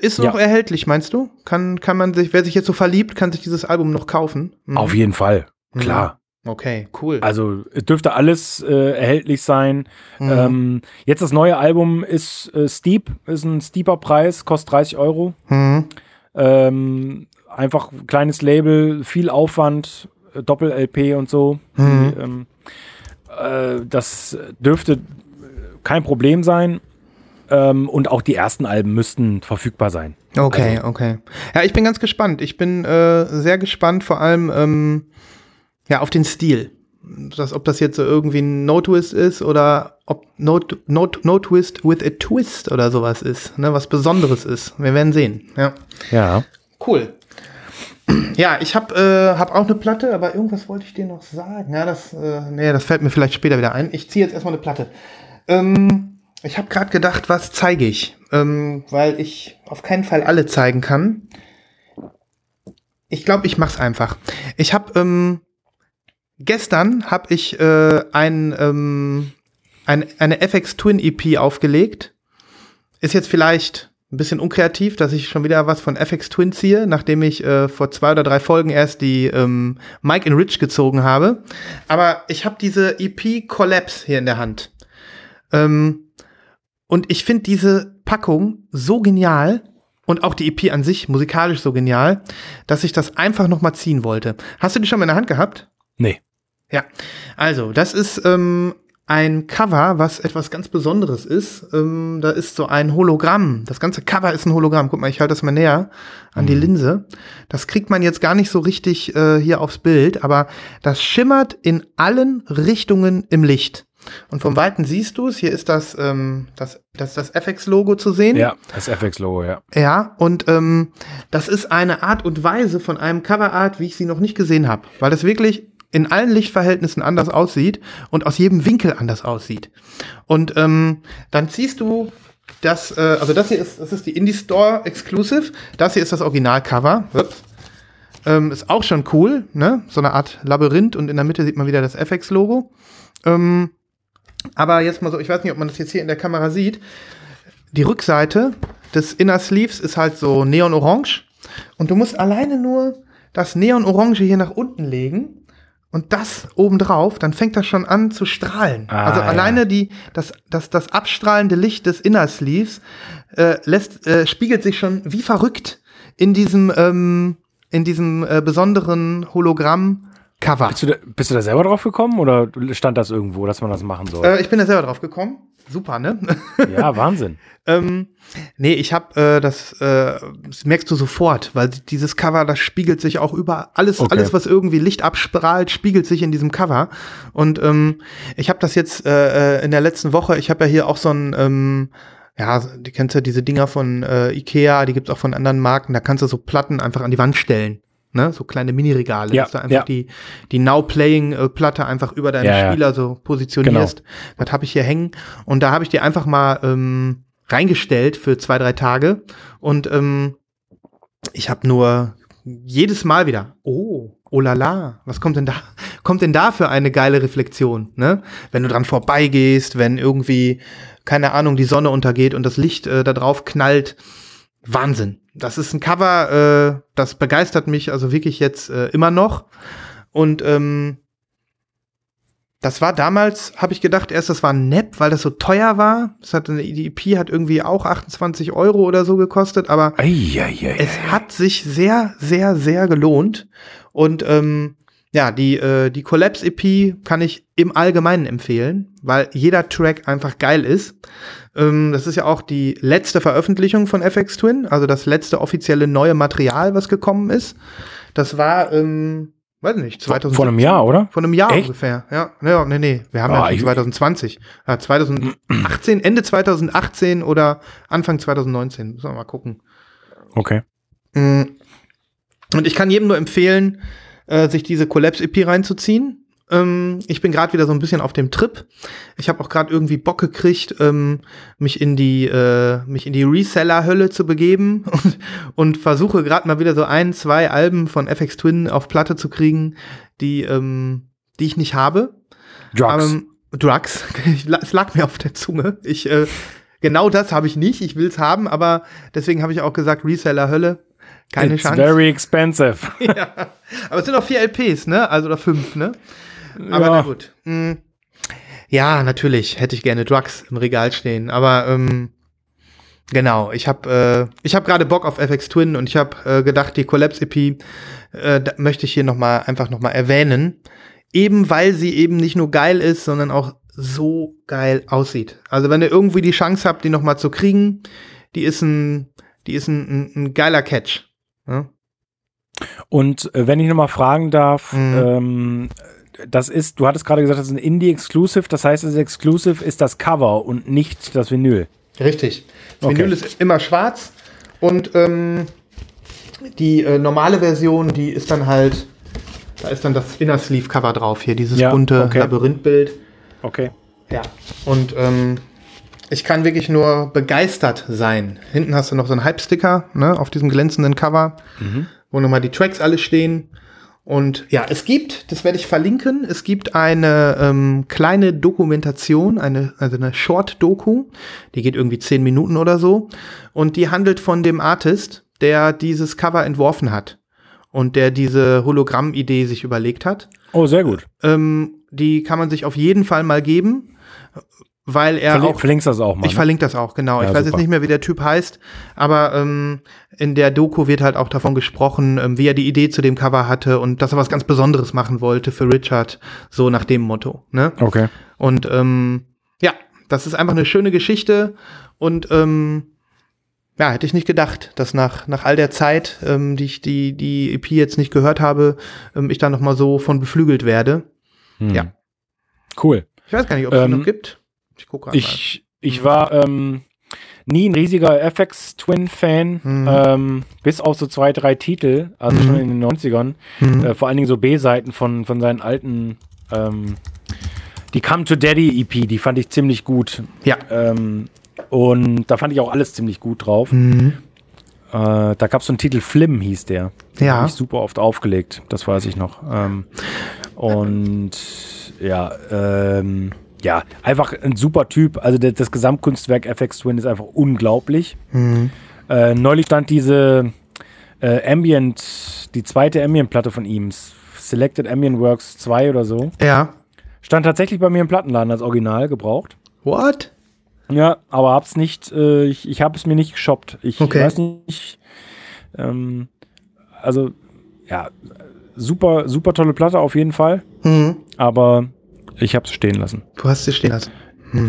Ist noch Ja. erhältlich, meinst du? Kann, kann man sich, wer sich jetzt so verliebt, kann sich dieses Album noch kaufen? Mhm. Auf jeden Fall, klar. Okay, cool. Also es dürfte alles äh, erhältlich sein. Mhm. Ähm, jetzt das neue Album ist äh, Steep, ist ein steeper Preis, kostet 30 Euro. Mhm. Ähm, einfach kleines Label, viel Aufwand, Doppel-LP und so. Mhm. Die, ähm, äh, das dürfte kein Problem sein. Ähm, und auch die ersten Alben müssten verfügbar sein. Okay, Also- okay. Ja, ich bin ganz gespannt. Ich bin äh, sehr gespannt, vor allem ähm, ja, auf den Stil. Das, ob das jetzt so irgendwie ein No-Twist ist oder ob No, no, no Twist with a Twist oder sowas ist, ne, was Besonderes ist. Wir werden sehen. Ja. Ja. Cool. [CLEARS THROAT] Ja, ich habe äh, hab auch eine Platte, aber irgendwas wollte ich dir noch sagen. Ja, das, äh, nee, das fällt mir vielleicht später wieder ein. Ich ziehe jetzt erstmal eine Platte. Ähm, ich habe gerade gedacht, was zeige ich? Ähm, weil ich auf keinen Fall alle zeigen kann. Ich glaube, ich mach's einfach. Ich habe ähm, gestern habe ich äh, ein, ähm, ein, eine FX Twin EP aufgelegt. Ist jetzt vielleicht ein bisschen unkreativ, dass ich schon wieder was von FX Twin ziehe, nachdem ich äh, vor zwei oder drei Folgen erst die ähm, Mike in Rich gezogen habe. Aber ich habe diese EP Collapse hier in der Hand. Ähm, und ich finde diese Packung so genial und auch die EP an sich musikalisch so genial, dass ich das einfach noch mal ziehen wollte. Hast du die schon mal in der Hand gehabt? Nee. Ja, also das ist ähm, ein Cover, was etwas ganz Besonderes ist. Ähm, da ist so ein Hologramm. Das ganze Cover ist ein Hologramm. Guck mal, ich halte das mal näher an die Linse. Das kriegt man jetzt gar nicht so richtig äh, hier aufs Bild, aber das schimmert in allen Richtungen im Licht. Und vom Weiten siehst du es. Hier ist das, ähm, das, das, das FX-Logo zu sehen. Ja, das FX-Logo, ja. Ja, und ähm, das ist eine Art und Weise von einem Coverart, wie ich sie noch nicht gesehen habe, weil das wirklich in allen Lichtverhältnissen anders aussieht und aus jedem Winkel anders aussieht. Und ähm, dann ziehst du das, äh, also das hier ist, das ist die Indie Store Exclusive, das hier ist das Originalcover. Ähm, ist auch schon cool, ne? So eine Art Labyrinth und in der Mitte sieht man wieder das FX-Logo. Ähm, aber jetzt mal so, ich weiß nicht, ob man das jetzt hier in der Kamera sieht. die Rückseite des Inner Sleeves ist halt so neon-orange. Und du musst alleine nur das Neon-Orange hier nach unten legen und das obendrauf, dann fängt das schon an zu strahlen. Ah, also ja. alleine die, das, das, das abstrahlende Licht des Inner Sleeves äh, lässt, äh, spiegelt sich schon wie verrückt in diesem, ähm, in diesem äh, besonderen Hologramm-Cover. Bist du, da, bist du da selber drauf gekommen oder stand das irgendwo, dass man das machen soll? Äh, ich bin da selber drauf gekommen. Super, ne? ja, Wahnsinn. [LAUGHS] ähm, nee, ich habe äh, das, äh, das merkst du sofort, weil dieses Cover, das spiegelt sich auch über alles, Okay. alles, was irgendwie Licht abstrahlt, spiegelt sich in diesem Cover. Und ähm, ich habe das jetzt äh, äh, in der letzten Woche, ich habe ja hier auch so ein, ähm, ja, die kennst ja diese Dinger von äh, Ikea, die gibt's auch von anderen Marken, da kannst du so Platten einfach an die Wand stellen. Ne, so kleine Mini-Regale, Ja, dass du einfach ja. die, die Now-Playing-Platte einfach über deinen Ja. Spieler so positionierst. Das habe ich hier hängen. Und da habe ich die einfach mal ähm, reingestellt für zwei, drei Tage. Und ähm, ich habe nur jedes Mal wieder, oh, oh la la, was kommt denn da? [LAUGHS] Kommt denn da für eine geile Reflexion, ne? Wenn du dran vorbeigehst, wenn irgendwie, keine Ahnung, die Sonne untergeht und das Licht äh, da drauf knallt. Wahnsinn. Das ist ein Cover, äh, das begeistert mich also wirklich jetzt äh, immer noch. Und ähm, das war damals, habe ich gedacht, erst das war ein Nepp, weil das so teuer war. Das hat, die EP hat irgendwie auch 28 Euro oder so gekostet, aber Eieiei. es hat sich sehr, sehr, sehr gelohnt. Und ähm, ja, die, äh, die Collapse-EP kann ich im Allgemeinen empfehlen, weil jeder Track einfach geil ist. Ähm, das ist ja auch die letzte Veröffentlichung von FX Twin, also das letzte offizielle neue Material, was gekommen ist. Das war, ähm, weiß nicht, 2000 Vor einem Jahr, oder? Von einem Jahr Echt? ungefähr, ja. Ja, nee, nee. Wir haben Ah, ja schon ich- 2020. Ja, 2018, Ende 2018 oder Anfang 2019. Müssen wir mal gucken. Okay. Mm. Und ich kann jedem nur empfehlen, äh, sich diese Collapse-EP reinzuziehen. Ähm, ich bin gerade wieder so ein bisschen auf dem Trip. Ich habe auch gerade irgendwie Bock gekriegt, ähm, mich in die äh, mich in die Reseller-Hölle zu begeben [LAUGHS] und, und versuche gerade mal wieder so ein, zwei Alben von FX Twin auf Platte zu kriegen, die ähm, die ich nicht habe. Drugs. Ähm, Drugs. [LAUGHS] Es lag mir auf der Zunge. Ich, äh, genau das habe ich nicht. Ich will es haben, aber deswegen habe ich auch gesagt, Reseller Hölle. Keine It's Chance. very expensive. [LAUGHS] ja. Aber es sind auch vier LPs, ne? Also oder fünf, ne? Aber Ja. na gut. Mm. Ja, natürlich hätte ich gerne Drugs im Regal stehen, aber ähm, genau, ich habe äh, ich habe gerade Bock auf FX Twin und ich habe äh, gedacht, die Collapse EP äh, möchte ich hier noch mal einfach noch mal erwähnen, eben weil sie eben nicht nur geil ist, sondern auch so geil aussieht. Also wenn ihr irgendwie die Chance habt, die noch mal zu kriegen, die ist ein die ist ein, ein, ein geiler Catch. Ja? Und äh, wenn ich nochmal fragen darf, Mhm. ähm, das ist, du hattest gerade gesagt, das ist ein Indie-Exclusive, das heißt, das Exclusive ist das Cover und nicht das Vinyl. Richtig. Das Okay. Vinyl ist immer schwarz und ähm, die äh, normale Version, die ist dann halt, da ist dann das Inner Sleeve Cover drauf hier, dieses Ja, bunte okay. Labyrinthbild. Okay. Ja. Und ähm, ich kann wirklich nur begeistert sein. Hinten hast du noch so einen Hype-Sticker ne, auf diesem glänzenden Cover, wo nochmal die Tracks alle stehen. Und ja, es gibt, das werde ich verlinken, es gibt eine ähm, kleine Dokumentation, eine, also eine Short-Doku, die geht irgendwie zehn Minuten oder so. Und die handelt von dem Artist, der dieses Cover entworfen hat und der diese Hologramm-Idee sich überlegt hat. Oh, sehr gut. Ähm, die kann man sich auf jeden Fall mal geben, weil er Verlin auch. verlinkst das auch mal. Ich ne? verlinke das auch, genau. Ja, ich weiß super. jetzt nicht mehr, wie der Typ heißt, aber ähm, in der Doku wird halt auch davon gesprochen, ähm, wie er die Idee zu dem Cover hatte und dass er was ganz Besonderes machen wollte für Richard, so nach dem Motto. Ne? Okay. Und ähm, ja, das ist einfach eine schöne Geschichte und ähm, ja, hätte ich nicht gedacht, dass nach, nach all der Zeit, ähm, die ich die, die EP jetzt nicht gehört habe, ähm, ich da noch mal so von beflügelt werde. Hm. Ja. Cool. Ich weiß gar nicht, ob es Ähm, noch gibt. Ich gucke gerade Ich, ich war ähm, nie ein riesiger FX Twin-Fan, Mhm. ähm, bis auf so zwei, drei Titel, also Mhm. schon in den 90ern. mal. Äh, vor allen Dingen so B-Seiten von, von seinen alten, ähm, die Come to Daddy EP, die fand ich ziemlich gut. Ja. Ähm, und da fand ich auch alles ziemlich gut drauf. Mhm. Äh, da gab es so einen Titel, Flim hieß der. Ja. hab ich super oft aufgelegt, das weiß ich noch. Ähm, und ja, ähm, ja, einfach ein super Typ. Also der, das Gesamtkunstwerk FX Twin ist einfach unglaublich. Äh, neulich stand diese äh, Ambient, die zweite Ambient-Platte von ihm, Selected Ambient Works 2 oder so. Ja. Stand tatsächlich bei mir im Plattenladen als Original gebraucht. What? Ja, aber hab's nicht, äh, ich, ich habe es mir nicht geshoppt. Ich Okay. weiß nicht. Ähm, also, ja, super, super tolle Platte auf jeden Fall. Mhm. Aber ich hab's stehen lassen. Du hast sie stehen lassen.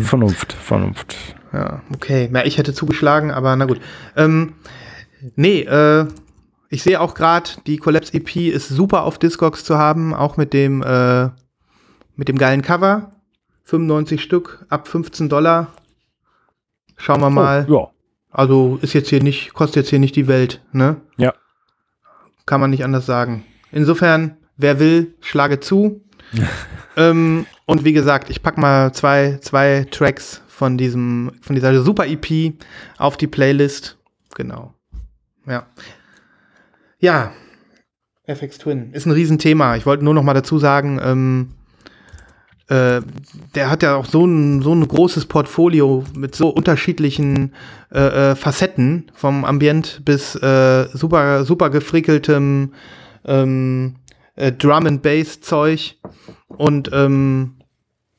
Vernunft, Vernunft. Ja, okay. Ja, ich hätte zugeschlagen, aber na gut. Ähm, nee, äh, ich sehe auch gerade, die Collapse EP ist super auf Discogs zu haben, auch mit dem, äh, mit dem geilen Cover. 95 Stück, ab 15 Dollar. Schauen wir mal. Oh, ja. Also ist jetzt hier nicht, kostet jetzt hier nicht die Welt, ne? Ja. Kann man nicht anders sagen. Insofern, wer will, schlage zu. [LAUGHS] ähm, und wie gesagt, ich pack mal zwei, zwei Tracks von diesem, von dieser super EP auf die Playlist. Genau. Ja. Ja. FX Twin ist ein Riesenthema. Ich wollte nur noch mal dazu sagen, ähm, äh, der hat ja auch so ein, so ein großes Portfolio mit so unterschiedlichen äh, äh, Facetten, vom Ambient bis äh, super, super gefrickeltem ähm, äh, Drum and Bass Zeug und ähm,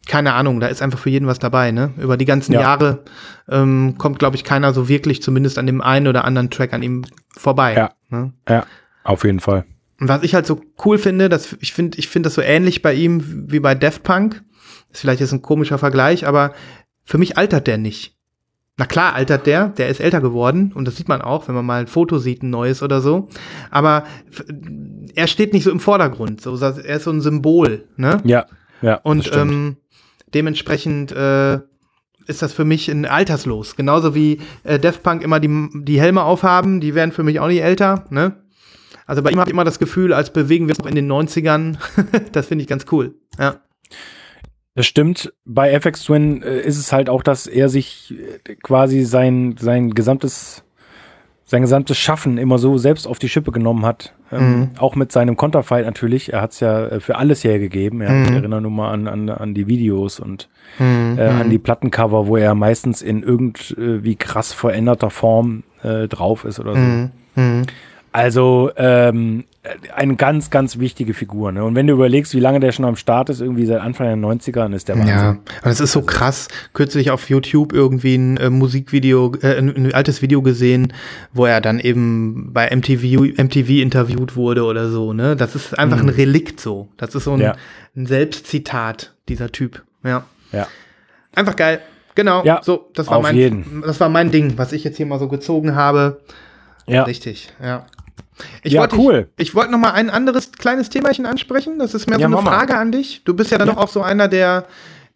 keine Ahnung, da ist einfach für jeden was dabei, ne? Über die ganzen Ja. Jahre ähm, kommt, glaube ich, keiner so wirklich, zumindest an dem einen oder anderen Track an ihm vorbei. Ja. Ne? Ja, auf jeden Fall. Und was ich halt so cool finde, dass ich finde, ich finde das so ähnlich bei ihm wie bei Daft Punk. Das vielleicht ist ein komischer Vergleich, aber für mich altert der nicht. Na klar, altert der, der ist älter geworden und das sieht man auch, wenn man mal ein Foto sieht, ein neues oder so. Aber er steht nicht so im Vordergrund. So, er ist so ein Symbol, ne? Ja, ja. Und ähm, dementsprechend äh, ist das für mich ein alterslos. Genauso wie äh, Daft Punk immer die, die Helme aufhaben, die werden für mich auch nicht älter. Ne? Also bei ihm habe ich immer das Gefühl, als bewegen wir uns noch in den 90ern. [LAUGHS] das finde ich ganz cool. Ja. Das stimmt. Bei FX Twin äh, ist es halt auch, dass er sich äh, quasi sein, sein gesamtes sein gesamtes Schaffen immer so selbst auf die Schippe genommen hat. Ähm, Auch mit seinem Konterfight natürlich. Er hat es ja äh, für alles hergegeben. Ja. Ich erinnere nur mal an, an, an die Videos und äh, an die Plattencover, wo er meistens in irgendwie krass veränderter Form äh, drauf ist oder so. Also ähm, eine ganz, ganz wichtige Figur. Ne? Und wenn du überlegst, wie lange der schon am Start ist, irgendwie seit Anfang der 90er, dann ist der Wahnsinn. Ja, und es ist so krass. Kürzlich auf YouTube irgendwie ein äh, Musikvideo, äh, ein, ein altes Video gesehen, wo er dann eben bei MTV, MTV interviewt wurde oder so. Ne, das ist einfach ein Relikt so. Das ist so ein, Ja. ein Selbstzitat dieser Typ. Ja, Ja. einfach geil. Genau. Ja, so, das war auf mein, jeden. das war mein Ding, was ich jetzt hier mal so gezogen habe. Ja. Richtig. Ja. Ich Ja, wollte cool. Ich, ich wollte noch mal ein anderes kleines Themachen ansprechen. Das ist mehr Ja, so eine mach mal. Frage an dich. Du bist ja dann doch auch so einer, der,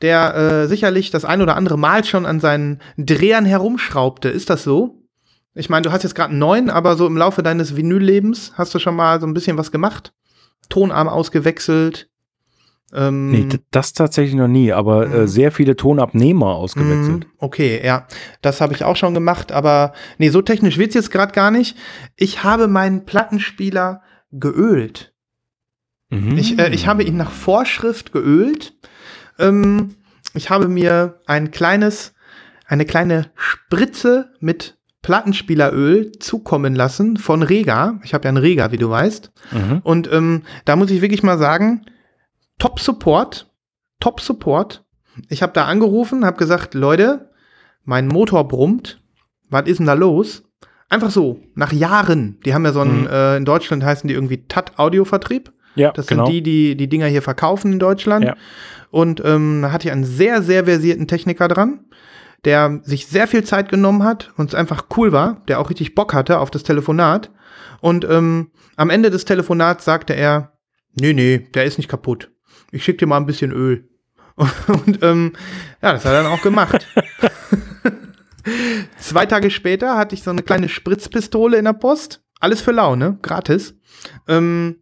der äh, sicherlich das ein oder andere Mal schon an seinen Drehern herumschraubte. Ist das so? Ich meine, du hast jetzt gerade einen neuen, aber so im Laufe deines Vinyllebens hast du schon mal so ein bisschen was gemacht? Tonarm ausgewechselt? Ähm, Nee, das tatsächlich noch nie, aber äh, sehr viele Tonabnehmer ausgewechselt. Mhm, Okay, ja, das habe ich auch schon gemacht, aber nee, so technisch wird's jetzt gerade gar nicht. Ich habe meinen Plattenspieler geölt. Mhm. Ich, äh, ich habe ihn nach Vorschrift geölt. Ähm, ich habe mir ein kleines, eine kleine Spritze mit Plattenspieleröl zukommen lassen von Rega. Ich habe ja einen Rega, wie du weißt. Mhm. Und ähm, da muss ich wirklich mal sagen, Top Support, Top Support. Ich habe da angerufen, habe gesagt, Leute, mein Motor brummt. Was ist denn da los? Einfach so, nach Jahren. Die haben ja so einen, Mhm. äh, in Deutschland heißen die irgendwie TAT Audiovertrieb. Ja, Das genau. sind die, die die Dinger hier verkaufen in Deutschland. Ja. Und ähm, da hatte ich einen sehr, sehr versierten Techniker dran, der sich sehr viel Zeit genommen hat und es einfach cool war, der auch richtig Bock hatte auf das Telefonat. Und ähm, am Ende des Telefonats sagte er, nee, nee, der ist nicht kaputt. Ich schick dir mal ein bisschen Öl. [LAUGHS] Und ähm, ja, das hat er dann auch gemacht. [LAUGHS] Zwei Tage später hatte ich so eine kleine Spritzpistole in der Post. Alles für Laune, gratis. Ähm,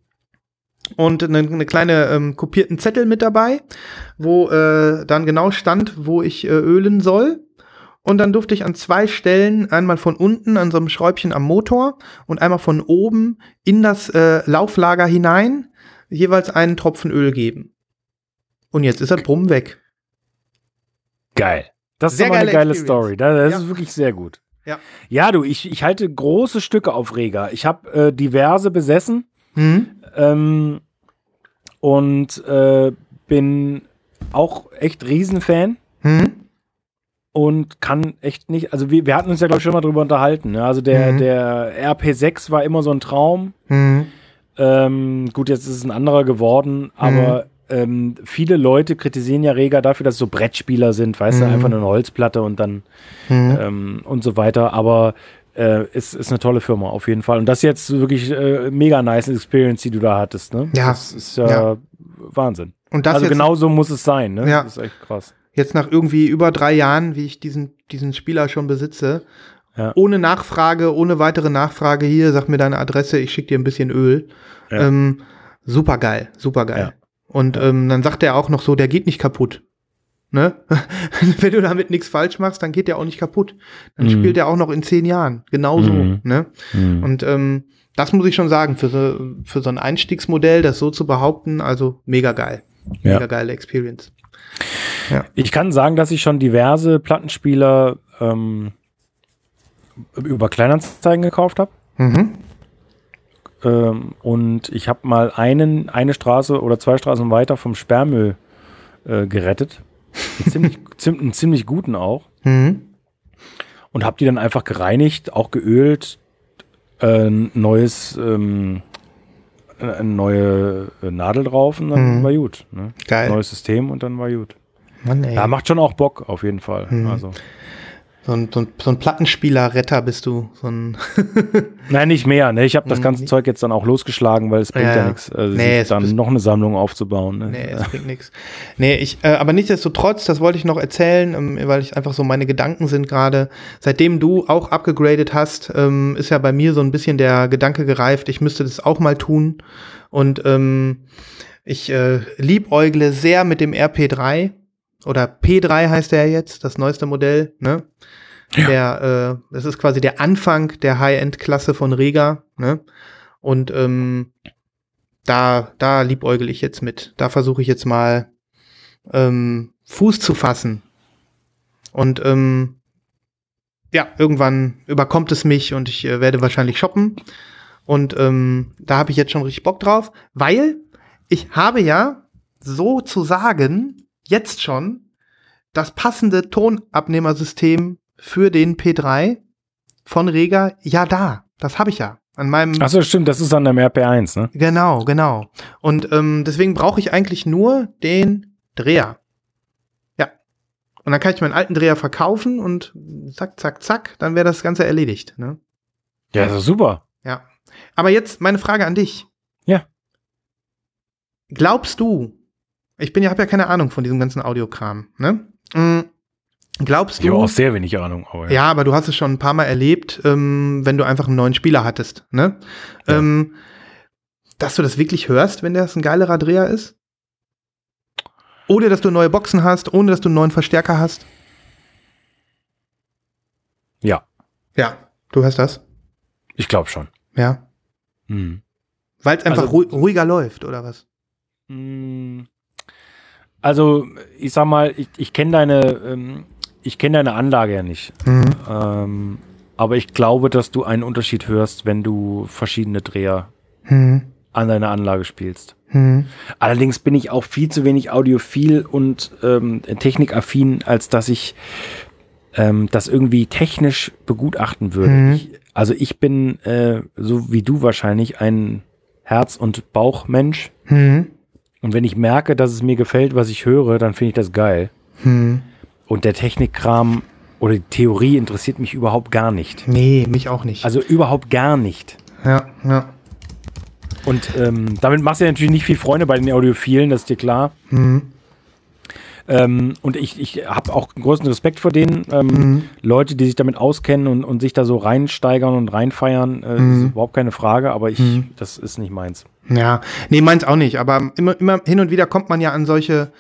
und eine, eine kleine ähm, kopierten Zettel mit dabei, wo äh, dann genau stand, wo ich äh, ölen soll. Und dann durfte ich an zwei Stellen, einmal von unten an so einem Schräubchen am Motor und einmal von oben in das äh, Lauflager hinein jeweils einen Tropfen Öl geben. Und jetzt ist das Brummen weg. Geil. Das ist Sehr aber eine geile Experience. Story. Das, das Ja. ist wirklich sehr gut. Ja. Ja, du, ich, ich halte große Stücke auf Rega. Ich habe äh, diverse besessen Hm? ähm, und äh, bin auch echt Riesenfan Hm? und kann echt nicht, also wir, wir hatten uns ja, glaube ich, schon mal drüber unterhalten. Ne? Also der, Mhm. der RP6 war immer so ein Traum. Hm? Ähm, gut, jetzt ist es ein anderer geworden, aber ähm, viele Leute kritisieren ja Rega dafür, dass es so Brettspieler sind, weißt du, Mhm. einfach nur eine Holzplatte und dann Hm? ähm, und so weiter. Aber äh, es ist eine tolle Firma auf jeden Fall. Und das ist jetzt wirklich äh, mega nice Experience, die du da hattest. Ne? Ja. Das ist ja, Ja. Wahnsinn. Und das also genau so muss es sein. Ne? Ja. Das ist echt krass. jetzt nach irgendwie über drei Jahren, wie ich diesen, diesen Spieler schon besitze, Ja. ohne Nachfrage, ohne weitere Nachfrage hier, sag mir deine Adresse, ich schicke dir ein bisschen Öl. Ja. Ähm, super geil, super geil. Ja. Und ähm, dann sagt er auch noch so, der geht nicht kaputt. Ne? [LAUGHS] Wenn du damit nichts falsch machst, dann geht der auch nicht kaputt. Dann Mhm. spielt er auch noch in zehn Jahren. Genauso. Mhm. Ne? Mhm. Und ähm, das muss ich schon sagen, für so, für so ein Einstiegsmodell, das so zu behaupten, also mega geil. Ja. Mega geile Experience. Ich kann sagen, dass ich schon diverse Plattenspieler ähm, über Kleinanzeigen gekauft habe. Mhm. Ähm, und ich habe mal einen, eine Straße oder zwei Straßen weiter vom Sperrmüll äh, gerettet. Einen ziemlich, [LAUGHS] ziem- einen ziemlich guten auch. Mhm. Und habe die dann einfach gereinigt, auch geölt, äh, neues, ähm, eine neue äh, Nadel drauf und dann Mhm. war gut. Ne? Geil. Neues System und dann war gut. Mann, ey. Ja, macht schon auch Bock, auf jeden Fall. Mhm. Also. So ein, so ein, so ein Plattenspieler-Retter bist du. So ein [LAUGHS] Nein, nicht mehr. Ne? Ich habe das Mhm. ganze Zeug jetzt dann auch losgeschlagen, weil es bringt Ja, ja, nichts, also Nee, dann noch eine Sammlung aufzubauen. Ne? Nee, es [LAUGHS] bringt nichts. Nee, ich, äh, aber nichtsdestotrotz, das wollte ich noch erzählen, ähm, weil ich einfach so meine Gedanken sind gerade. Seitdem du auch abgegradet hast, ähm, ist ja bei mir so ein bisschen der Gedanke gereift, ich müsste das auch mal tun. Und ähm, ich äh, liebäugle sehr mit dem RP3 oder P3 heißt der jetzt, das neueste Modell, ne? Der, äh, das ist quasi der Anfang der High-End-Klasse von Rega, ne? Und ähm, da, da liebäugel ich jetzt mit. Da versuche ich jetzt mal ähm, Fuß zu fassen. Und ähm, ja, irgendwann überkommt es mich und ich äh, werde wahrscheinlich shoppen. Und ähm, da habe ich jetzt schon richtig Bock drauf, weil ich habe ja sozusagen jetzt schon das passende Tonabnehmersystem für den P3 von Rega ja da. Das habe ich ja. An meinem Achso, stimmt, das ist an dem RP1, ne? Genau, genau. Und ähm, deswegen brauche ich eigentlich nur den Dreher. Ja. Und dann kann ich meinen alten Dreher verkaufen und zack, zack, zack, dann wäre das Ganze erledigt. Ne? Ja, das ist super. Ja. Aber jetzt meine Frage an dich. Ja. Glaubst du, ich bin ja, habe ja keine Ahnung von diesem ganzen Audiokram, ne? Mm, Glaubst Ich habe du? auch sehr wenig Ahnung. Aber Ja, aber du hast es schon ein paar Mal erlebt, ähm, wenn du einfach einen neuen Spieler hattest, ne? Ja. Ähm, dass du das wirklich hörst, wenn das ein geilerer Dreher ist? Ohne dass du neue Boxen hast, ohne dass du einen neuen Verstärker hast? Ja, Ja, du hörst das? ich glaube schon. Ja. Hm. Weil es einfach Also- ruhi- ruhiger läuft, oder was? Hm. Also, ich sag mal, ich, ich kenne deine, ähm, ich kenne deine Anlage ja nicht. Mhm. Ähm, aber ich glaube, dass du einen Unterschied hörst, wenn du verschiedene Dreher Hm. an deiner Anlage spielst. Hm. Allerdings bin ich auch viel zu wenig audiophil und ähm, technikaffin, als dass ich ähm, das irgendwie technisch begutachten würde. Mhm. Ich, also ich bin, äh, so wie du wahrscheinlich, ein Herz- und Bauchmensch. Und wenn ich merke, dass es mir gefällt, was ich höre, dann finde ich das geil. Hm. Und der Technikkram oder die Theorie interessiert mich überhaupt gar nicht. Nee, mich auch nicht. Also überhaupt gar nicht. ja, ja. Und ähm, damit machst du ja natürlich nicht viel Freunde bei den Audiophilen, das ist dir klar. Hm. Ähm, und ich, ich habe auch großen Respekt vor denen. Ähm, Mhm. Leute, die sich damit auskennen und, und sich da so reinsteigern und reinfeiern, äh, Mhm. ist überhaupt keine Frage, aber ich, Mhm. das ist nicht meins. Ja, nee, meins auch nicht, aber immer, immer hin und wieder kommt man ja an solche,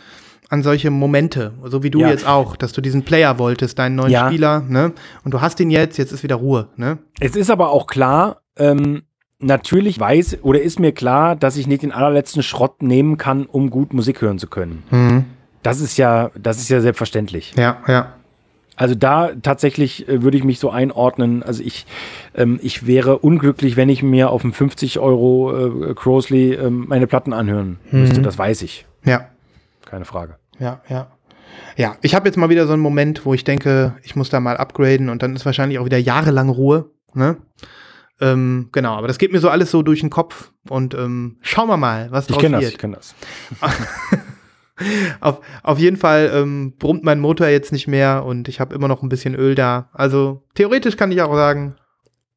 an solche Momente, so wie du Ja. jetzt auch, dass du diesen Player wolltest, deinen neuen Ja. Spieler, ne? Und du hast ihn jetzt, jetzt ist wieder Ruhe, ne? Es ist aber auch klar, ähm, natürlich weiß oder ist mir klar, dass ich nicht den allerletzten Schrott nehmen kann, um gut Musik hören zu können. Mhm. Das ist ja, das ist ja selbstverständlich. Ja, ja. Also da tatsächlich äh, würde ich mich so einordnen. Also ich, ähm, ich wäre unglücklich, wenn ich mir auf dem 50 Euro äh, Crosley ähm, meine Platten anhören müsste. Das weiß ich. Ja, Keine Frage. ja, ja. Ja, ich habe jetzt mal wieder so einen Moment, wo ich denke, ich muss da mal upgraden und dann ist wahrscheinlich auch wieder jahrelang Ruhe. Ne? Ähm, genau, aber das geht mir so alles so durch den Kopf und ähm, schauen wir mal, was Ich draus kenne das, ich kenne das. [LAUGHS] Auf, auf jeden Fall ähm, brummt mein Motor jetzt nicht mehr und ich habe immer noch ein bisschen Öl da. Also theoretisch kann ich auch sagen,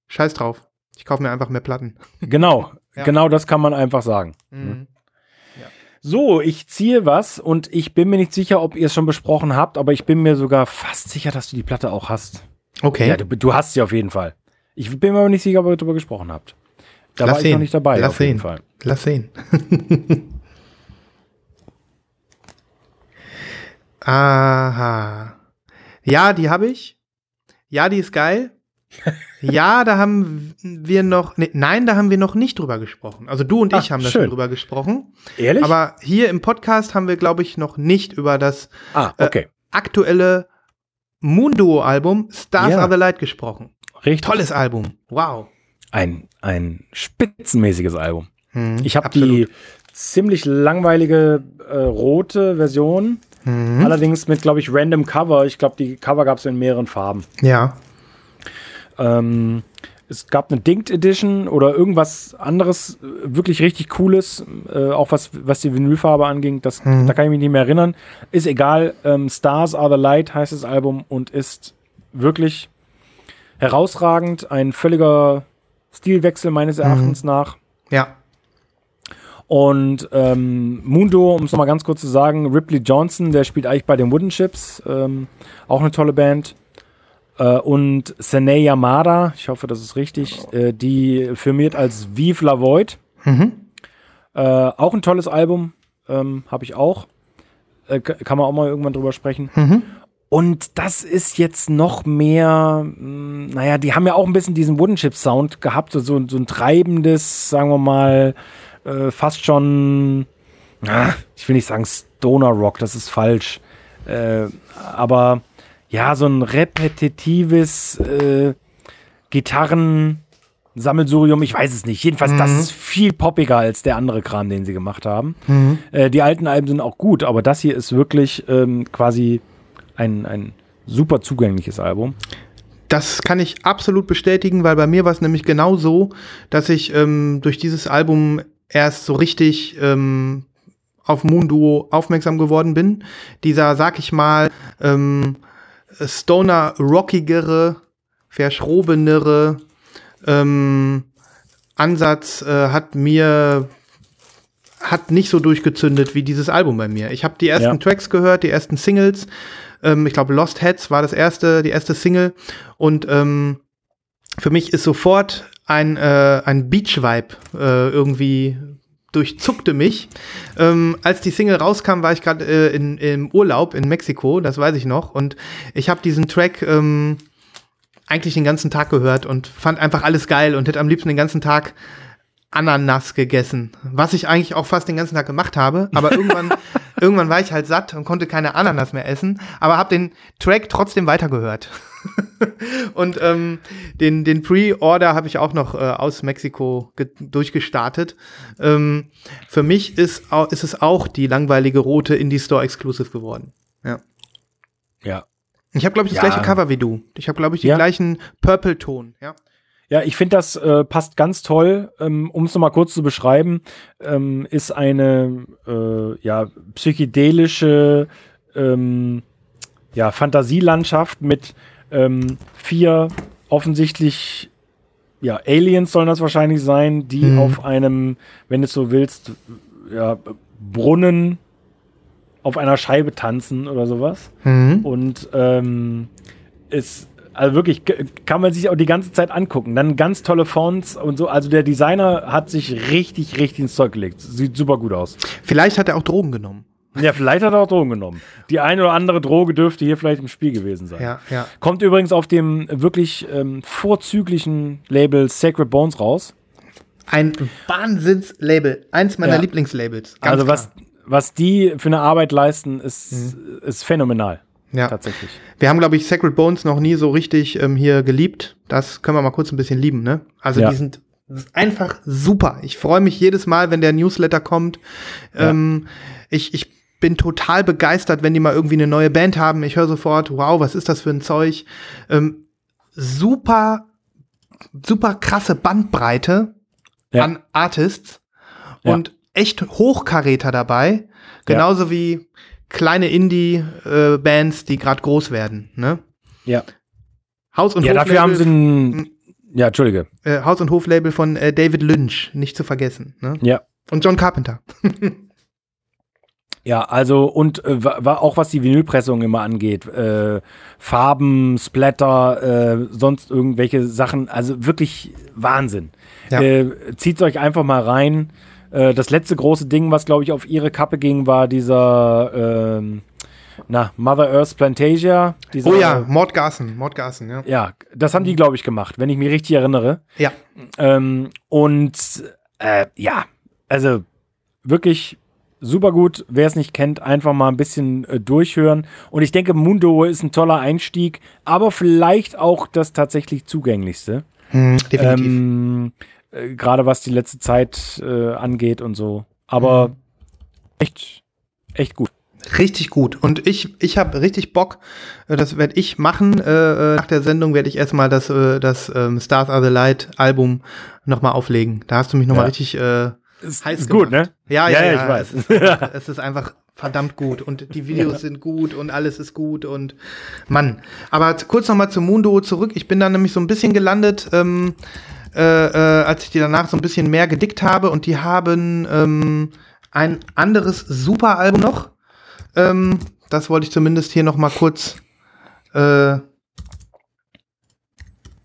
scheiß drauf. Ich kaufe mir einfach mehr Platten. Genau, Ja. genau das kann man einfach sagen. Mhm. So, ich ziehe was und ich bin mir nicht sicher, ob ihr es schon besprochen habt, aber ich bin mir sogar fast sicher, dass du die Platte auch hast. Okay. Ja, du, du hast sie auf jeden Fall. Ich bin mir aber nicht sicher, ob ihr darüber gesprochen habt. Da Lass war ich sehen. noch nicht dabei, Lass auf jeden sehen. Fall. Lass sehen. [LAUGHS] Aha. Ja, die habe ich. Ja, die ist geil. [LAUGHS] Ja, da haben wir noch. Nee, nein, da haben wir noch nicht drüber gesprochen. Also du und ich Ah, haben da schon drüber gesprochen. Ehrlich? Aber hier im Podcast haben wir, glaube ich, noch nicht über das ah, okay. aktuelle Moonduo-Album Stars Ja. Are the Light gesprochen. Richtig. Tolles Album. Wow. Ein, ein spitzenmäßiges Album. Hm, Ich habe die ziemlich langweilige äh, rote Version, Mhm. allerdings mit, glaube ich, random Cover. Ich glaube, die Cover gab es in mehreren Farben. Ja. Ähm, es gab eine Dinked Edition oder irgendwas anderes, äh, wirklich richtig cooles, äh, auch was, was die Vinylfarbe anging. Das, Da kann ich mich nicht mehr erinnern. Ist egal. Ähm, Stars Are the Light heißt das Album und ist wirklich herausragend. Ein völliger Stilwechsel meines Erachtens nach. Ja. Und ähm, Mundo, um es nochmal ganz kurz zu sagen, Ripley Johnson, der spielt eigentlich bei den Wooden Chips, ähm, auch eine tolle Band. Äh, und Sene Yamada, ich hoffe, das ist richtig, äh, die firmiert als Vive la Void. Mhm. Äh, auch ein tolles Album, ähm, habe ich auch. Äh, kann man auch mal irgendwann drüber sprechen. Mhm. Und das ist jetzt noch mehr, mh, naja, die haben ja auch ein bisschen diesen Wooden Chip Sound gehabt, so, so ein treibendes, sagen wir mal, äh, fast schon, ich will nicht sagen Stoner Rock, das ist falsch. Äh, aber ja, so ein repetitives äh, Gitarren-Sammelsurium, ich weiß es nicht. Jedenfalls, das ist viel poppiger als der andere Kram, den sie gemacht haben. Äh, die alten Alben sind auch gut, aber das hier ist wirklich ähm, quasi ein, ein super zugängliches Album. Das kann ich absolut bestätigen, weil bei mir war es nämlich genau so, dass ich ähm, durch dieses Album erst so richtig ähm, auf Moonduo aufmerksam geworden bin. Dieser, sag ich mal, ähm, Stoner rockigere, verschrobenere ähm, Ansatz äh, hat mir hat nicht so durchgezündet wie dieses Album bei mir. Ich habe die ersten Ja. Tracks gehört, die ersten Singles. Ähm, ich glaube, Lost Heads war das erste, die erste Single. Und ähm, für mich ist sofort ein, äh, ein Beach-Vibe äh, irgendwie durchzuckte mich. Ähm, als die Single rauskam, war ich gerade äh, im Urlaub in Mexiko, das weiß ich noch. Und ich habe diesen Track ähm, eigentlich den ganzen Tag gehört und fand einfach alles geil und hätte am liebsten den ganzen Tag Ananas gegessen, was ich eigentlich auch fast den ganzen Tag gemacht habe, aber irgendwann, [LAUGHS] irgendwann war ich halt satt und konnte keine Ananas mehr essen, aber habe den Track trotzdem weitergehört. [LAUGHS] und ähm, den, den Pre-Order habe ich auch noch äh, aus Mexiko ge- durchgestartet. Ähm, für mich ist, ist es auch die langweilige rote Indie-Store Exclusive geworden. Ja. Ja. Ich habe, glaube ich, das Ja. gleiche Cover wie du. Ich habe, glaube ich, den Ja. gleichen Purple-Ton. Ja. Ja, ich finde, das äh, passt ganz toll. Ähm, um es nochmal kurz zu beschreiben, ähm, ist eine äh, ja, psychedelische ähm, ja, Fantasielandschaft mit ähm, vier offensichtlich ja, Aliens sollen das wahrscheinlich sein, die Mhm. auf einem, wenn du es so willst, ja, Brunnen auf einer Scheibe tanzen oder sowas. Mhm. Und ähm, ist, also wirklich, kann man sich auch die ganze Zeit angucken. Dann ganz tolle Fonts und so. Also der Designer hat sich richtig, richtig ins Zeug gelegt. Sieht super gut aus. Vielleicht hat er auch Drogen genommen. Ja, vielleicht hat er auch Drogen genommen. Die eine oder andere Droge dürfte hier vielleicht im Spiel gewesen sein. Ja, ja. Kommt übrigens auf dem wirklich ähm, vorzüglichen Label Sacred Bones raus. Ein Wahnsinnslabel. Eins meiner Ja. Lieblingslabels. Also klar. was, was die für eine Arbeit leisten, ist, ist phänomenal. Ja. Tatsächlich. Wir haben, glaube ich, Sacred Bones noch nie so richtig ähm, hier geliebt. Das können wir mal kurz ein bisschen lieben, ne? Also Ja. die sind einfach super. Ich freue mich jedes Mal, wenn der Newsletter kommt. Ähm, ich, ich bin total begeistert, wenn die mal irgendwie eine neue Band haben. Ich höre sofort, wow, was ist das für ein Zeug? Ähm, super, super krasse Bandbreite Ja. an Artists Ja. und echt Hochkaräter dabei. Genauso wie kleine Indie-Bands, die gerade groß werden. Ne? Ja. Haus und Ja, dafür haben sie ein. Ja, Entschuldige. äh, Haus und Hoflabel von äh, David Lynch, nicht zu vergessen. Ne? Ja. Und John Carpenter. [LAUGHS] Ja, also und äh, wa- wa- auch was die Vinylpressung immer angeht, äh, Farben, Splatter, äh, sonst irgendwelche Sachen, also wirklich Wahnsinn. Ja. Äh, zieht euch einfach mal rein. Äh, das letzte große Ding, was glaube ich auf ihre Kappe ging, war dieser ähm, na, Mother Earth Plantasia. Dieser, Oh ja, Mord Garson, Mord Garson, ja. Ja, das haben die, glaube ich, gemacht, wenn ich mich richtig erinnere. Ja, Ähm, und äh, ja, also wirklich super gut. Wer es nicht kennt, einfach mal ein bisschen äh, durchhören. Und ich denke, Mundo ist ein toller Einstieg, aber vielleicht auch das tatsächlich zugänglichste. hm, definitiv. Ähm, äh, Gerade was die letzte Zeit äh, angeht und so. Aber Mhm. echt, echt gut. Richtig gut. Und ich, ich habe richtig Bock, äh, das werde ich machen. Äh, äh, nach der Sendung werde ich erstmal das, äh, das ähm, Stars Are the Light Album nochmal auflegen. Da hast du mich nochmal Ja. richtig äh, Ist, heiß ist gut, gemacht. ne? Ja, ja, ja, ich weiß. Es ist, einfach, es ist einfach verdammt gut und die Videos sind gut und alles ist gut und Mann. Aber kurz nochmal zum Mundo zurück. Ich bin da nämlich so ein bisschen gelandet, ähm, äh, äh, als ich die danach so ein bisschen mehr gedickt habe und die haben ähm, ein anderes super Album noch. Ähm, das wollte ich zumindest hier noch mal kurz. Äh,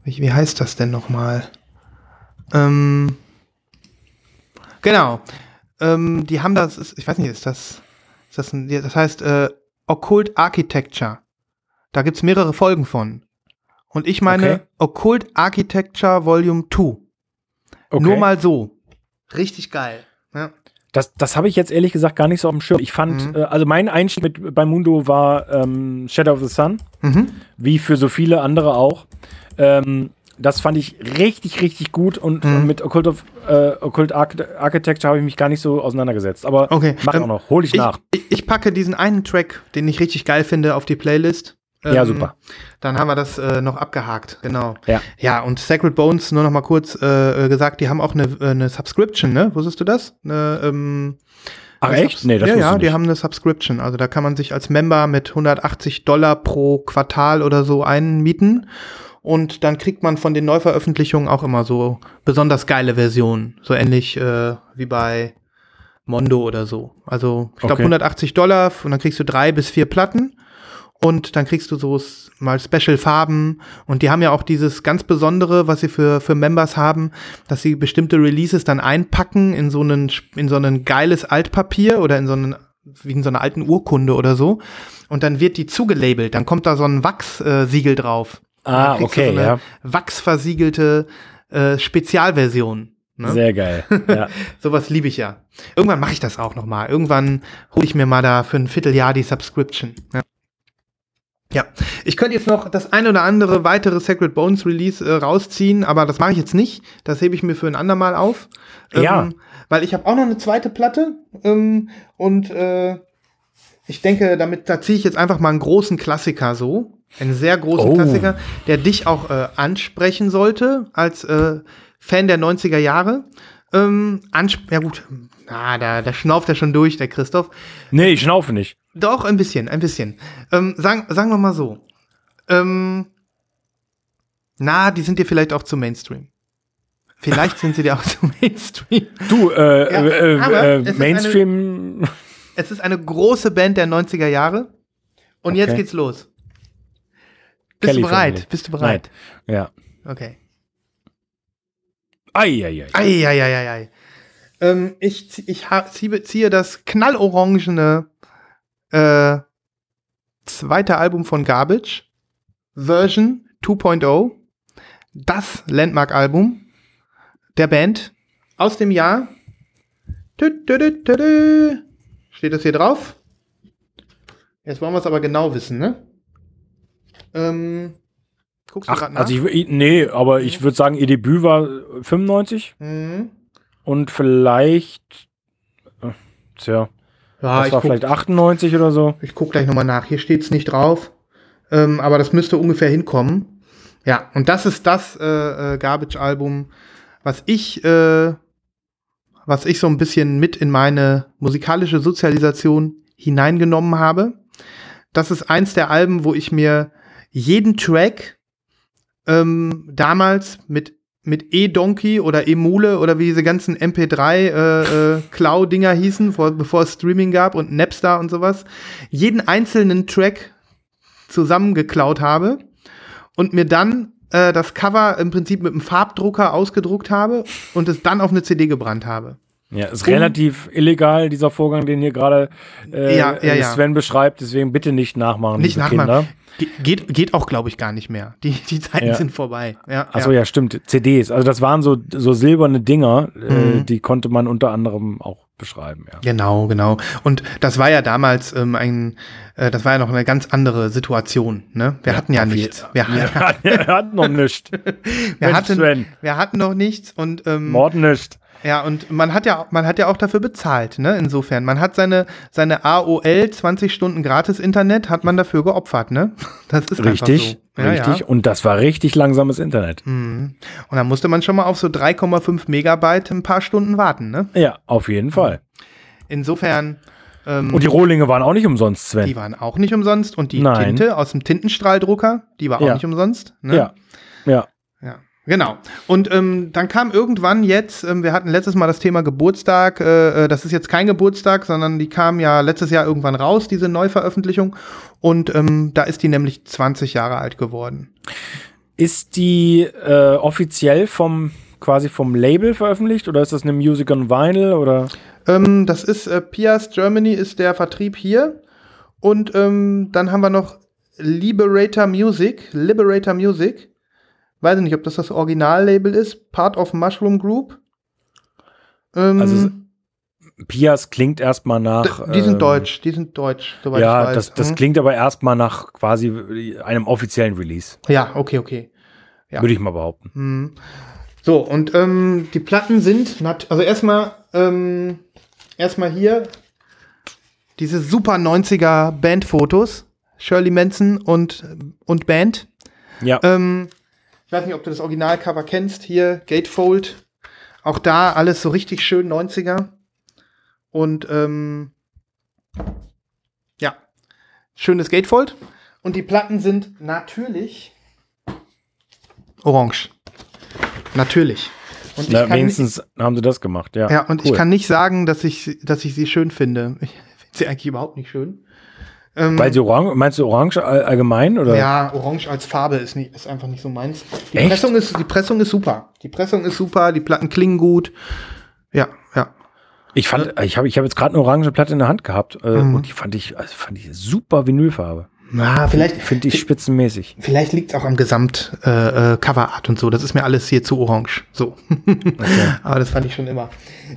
wie, wie heißt das denn noch mal? Ähm, genau. Ähm, die haben das, ist, ich weiß nicht, ist das, ist das, ein, das heißt äh, Occult Architecture. Da gibt's mehrere Folgen von. Und ich meine Okay. Occult Architecture Volume 2. Okay. Nur mal so. Richtig geil. Ja. Das, das habe ich jetzt ehrlich gesagt gar nicht so auf dem Schirm. Ich fand, Mhm. äh, also mein Einstieg mit, bei Mundo war ähm, Shadow of the Sun, Mhm. wie für so viele andere auch. Ähm, das fand ich richtig, richtig gut und, Mhm. mit Occult, of, äh, Occult Arch Architecture habe ich mich gar nicht so auseinandergesetzt. Aber Okay, mach ähm, auch noch, hol ich, Ich, nach. ich, ich packe diesen einen Track, den ich richtig geil finde, auf die Playlist. Ja, Ähm, super. Dann haben wir das äh, noch abgehakt, genau. Ja. Ja, und Sacred Bones, nur noch mal kurz äh, äh, gesagt, die haben auch eine, äh, eine Subscription, ne? Wusstest du das? Eine, ähm, Ach echt? Subs- Nee, das ja, ja, die haben eine Subscription. Also da kann man sich als Member mit 180 Dollar pro Quartal oder so einmieten. Und dann kriegt man von den Neuveröffentlichungen auch immer so besonders geile Versionen. So ähnlich äh, wie bei Mondo oder so. Also ich glaube Okay. 180 Dollar und dann kriegst du drei bis vier Platten. Und dann kriegst du so mal Special-Farben. Und die haben ja auch dieses ganz Besondere, was sie für, für Members haben, dass sie bestimmte Releases dann einpacken in so einen, in so ein geiles Altpapier oder in so einen, wie in so einer alten Urkunde oder so. Und dann wird die zugelabelt. Dann kommt da so ein Wachssiegel drauf. Und Ah, dann kriegst du okay, so eine ja. Wachsversiegelte äh, Spezialversion. Ne? Sehr geil. Ja. [LAUGHS] Sowas liebe ich ja. Irgendwann mache ich das auch noch mal. Irgendwann hole ich mir mal da für ein Vierteljahr die Subscription. Ja. Ja, ich könnte jetzt noch das ein oder andere weitere Sacred Bones Release äh, rausziehen, aber das mache ich jetzt nicht. Das hebe ich mir für ein andermal auf. Ja. Ähm, weil ich habe auch noch eine zweite Platte ähm, und äh, ich denke, damit da ziehe ich jetzt einfach mal einen großen Klassiker so, einen sehr großen Oh. Klassiker, der dich auch äh, ansprechen sollte als äh, Fan der 90er Jahre. Ähm, ja gut, na, da, da schnauft er schon durch, der Christoph. Nee, ich schnaufe nicht. Doch, ein bisschen, ein bisschen. Ähm, sagen, sagen wir mal so. Ähm, na, die sind dir vielleicht auch zu Mainstream. Vielleicht sind sie dir auch [LAUGHS] zu Mainstream. Du, äh, Ja, äh, äh, es ist Mainstream. Es ist eine große Band der 90er Jahre. Und jetzt Okay. geht's los. Bist Kelly du bereit? Family. Bist du bereit? Ja. Okay. Eieiei. Eieieiei. Ähm, ich ich ziehe, ziehe das knallorangene äh, zweite Album von Garbage, Version 2.0, das Landmark-Album der Band aus dem Jahr Steht das hier drauf? Jetzt wollen wir es aber genau wissen, ne? Ähm, guckst du Ach, also ich, ich- nee, aber ich würde sagen, ihr Debüt war 95 mhm. Und vielleicht, äh, tja, Ja, das war guck, vielleicht 98 oder so. ich guck gleich nochmal nach. Hier steht es nicht drauf. Ähm, aber das müsste ungefähr hinkommen. Ja, und das ist das äh, äh, Garbage-Album, was ich, äh, was ich so ein bisschen mit in meine musikalische Sozialisation hineingenommen habe. Das ist eins der Alben, wo ich mir jeden Track ähm, damals mit mit E-Donkey oder E-Mule oder wie diese ganzen MP3 äh, äh, [LAUGHS] hießen, vor, bevor es Streaming gab und Napster und sowas, jeden einzelnen Track zusammengeklaut habe und mir dann äh, das Cover im Prinzip mit einem Farbdrucker ausgedruckt habe und es dann auf eine CD gebrannt habe. Ja, ist Um- relativ illegal, dieser Vorgang, den hier gerade äh, Ja, ja, ja. Sven beschreibt. Deswegen bitte nicht nachmachen, Nicht nachmachen. Kinder. Ge geht, geht auch, glaube ich, gar nicht mehr. Die, die Zeiten Ja. sind vorbei. Ja, Achso, ja. stimmt. CDs. Also das waren so, so silberne Dinger, äh, Mhm. die konnte man unter anderem auch beschreiben, ja. Genau, genau. Und das war ja damals ähm, ein, äh, das war ja noch eine ganz andere Situation. Ne? Wir hatten ja Auf je- nichts. Wir, Ja, er hat noch nichts. wir, hatten, wir hatten noch nichts und ähm, Mord nicht. Ja, und man hat ja, man hat ja auch dafür bezahlt, ne? Insofern. Man hat seine, seine AOL 20 Stunden gratis Internet, hat man dafür geopfert, ne? [LAUGHS] Das ist Richtig, so. Ja, richtig. Ja. Und das war richtig langsames Internet. Mhm. Und dann musste man schon mal auf so 3,5 Megabyte ein paar Stunden warten, ne? Ja, auf jeden Fall. Insofern, ähm, Und die Rohlinge waren auch nicht umsonst, Sven. die waren auch nicht umsonst und die Nein. Tinte aus dem Tintenstrahldrucker, die war auch Ja. nicht umsonst, ne? Ja, ja. Genau. Und ähm, dann kam irgendwann jetzt, ähm, wir hatten letztes Mal das Thema Geburtstag, äh, äh, das ist jetzt kein Geburtstag, sondern die kam ja letztes Jahr irgendwann raus, diese Neuveröffentlichung. Und ähm, da ist die nämlich 20 Jahre alt geworden. Ist die äh, offiziell vom quasi vom Label veröffentlicht oder ist das eine Music on Vinyl oder? Ähm, das ist äh, Pias Germany ist der Vertrieb hier. Und ähm, dann haben wir noch Liberator Music, Liberator Music. Weiß ich nicht, ob das das Originallabel ist. Part of Mushroom Group. Ähm, Also Pias klingt erstmal nach. die sind ähm, deutsch, die sind deutsch, soweit Ja, ich weiß. das, das Hm? klingt aber erstmal nach quasi einem offiziellen Release, Ja, okay, okay. Ja. würde ich mal behaupten. Hm. So, und ähm, die Platten sind, also erstmal, ähm, erstmal hier diese super 90er Bandfotos, Shirley Manson und, und Band. Ja, Ähm, ich weiß nicht, ob du das Originalcover kennst, hier Gatefold. Auch da alles so richtig schön 90er. Und ähm, ja, schönes Gatefold. Und die Platten sind natürlich orange. Natürlich. Und ich Na, kann nicht, wenigstens haben sie das gemacht, ja. ja, und ich cool. kann nicht sagen, dass ich, dass ich sie schön finde. Ich [LAUGHS] finde sie eigentlich überhaupt nicht schön. Ähm, Weil sie orange, meinst du orange all, allgemein oder? ja, Orange als Farbe ist, nicht, ist einfach nicht so meins. Die Echt? Pressung, ist, die Pressung ist super. Die Pressung ist super, die Platten klingen gut. Ja, ja. Ich fand, ich habe ich hab jetzt gerade eine orange Platte in der Hand gehabt äh, Mhm. und die fand ich, also fand ich super Vinylfarbe. Na, vielleicht, Finde ich spitzenmäßig. vielleicht liegt es auch am Gesamt äh, äh, Coverart und so. Das ist mir alles hier zu orange. So. [LAUGHS] aber das fand ich schon immer.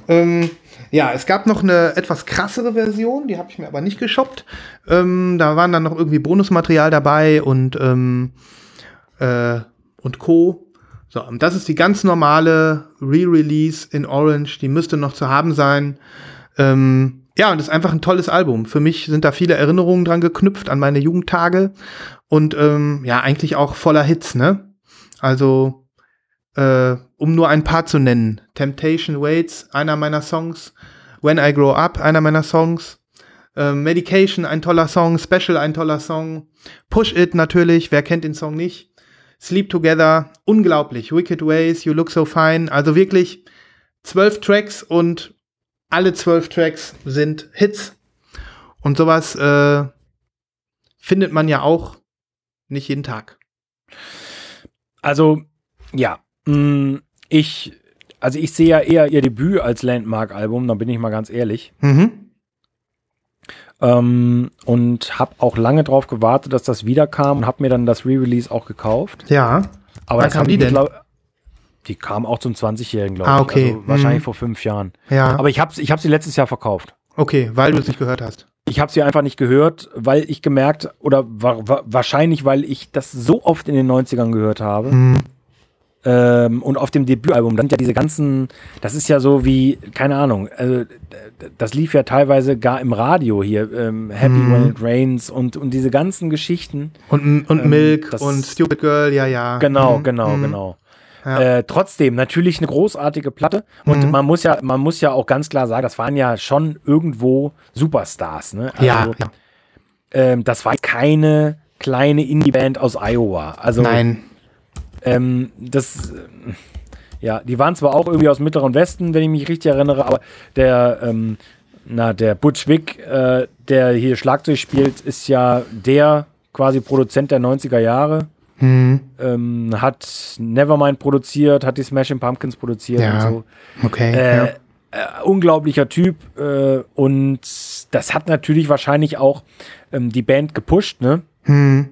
Ähm, ja, es gab noch eine etwas krassere Version, die habe ich mir aber nicht geshoppt. Ähm, da waren dann noch irgendwie Bonusmaterial dabei und, ähm, äh, und Co. So, und das ist die ganz normale Re-Release in Orange. Die müsste noch zu haben sein. Ähm, ja, und ist einfach ein tolles Album. Für mich sind da viele Erinnerungen dran geknüpft an meine Jugendtage und ähm, ja, eigentlich auch voller Hits, ne? Also, äh, um nur ein paar zu nennen. Temptation Waits, einer meiner Songs. When I Grow Up, einer meiner Songs. Ähm, Medication, ein toller Song. Special, ein toller Song. Push It natürlich, wer kennt den Song nicht? Sleep Together, unglaublich. Wicked Ways, You Look So Fine. Also wirklich zwölf Tracks und alle zwölf Tracks sind Hits. Und sowas äh, findet man ja auch nicht jeden Tag. Also, ja, ich, also ich sehe ja eher ihr Debüt als Landmark-Album, da bin ich mal ganz ehrlich. Mhm. Ähm, und habe auch lange drauf gewartet, dass das wiederkam und habe mir dann das Re-Release auch gekauft. Ja. Aber Wann das kam die denn? mittler- Die kam auch zum 20-Jährigen, glaube Ah, ich. okay. Also wahrscheinlich Mhm. vor fünf Jahren. Ja. Aber ich habe ich hab sie letztes Jahr verkauft. Okay, weil du es nicht gehört hast. Ich habe sie einfach nicht gehört, weil ich gemerkt, oder wa wa wahrscheinlich, weil ich das so oft in den 90ern gehört habe. Hm. Ähm, und auf dem Debütalbum, dann sind ja diese ganzen, das ist ja so wie, keine Ahnung, also, das lief ja teilweise gar im Radio hier, ähm, Happy Mhm. When It Rains und, und diese ganzen Geschichten. Und, und Ähm, Milk das- und Stupid Girl, ja, ja. Genau, Mhm, genau, mhm. genau. Ja. Äh, trotzdem, natürlich eine großartige Platte. Und Mhm. man muss ja, man muss ja auch ganz klar sagen, das waren ja schon irgendwo Superstars, ne? Ja, Also, ja. Ähm, das war keine kleine Indie-Band aus Iowa. Also Nein. Ähm, das, äh, ja, die waren zwar auch irgendwie aus dem Mittleren Westen, wenn ich mich richtig erinnere, aber der, ähm, na, der Butch Vig, äh, der hier Schlagzeug spielt, ist ja der quasi Produzent der 90er Jahre. Mhm. Ähm, hat Nevermind produziert, hat die Smashing Pumpkins produziert Ja, und so. Okay. Äh, ja. äh, unglaublicher Typ äh, und das hat natürlich wahrscheinlich auch ähm, die Band gepusht, ne? Hm.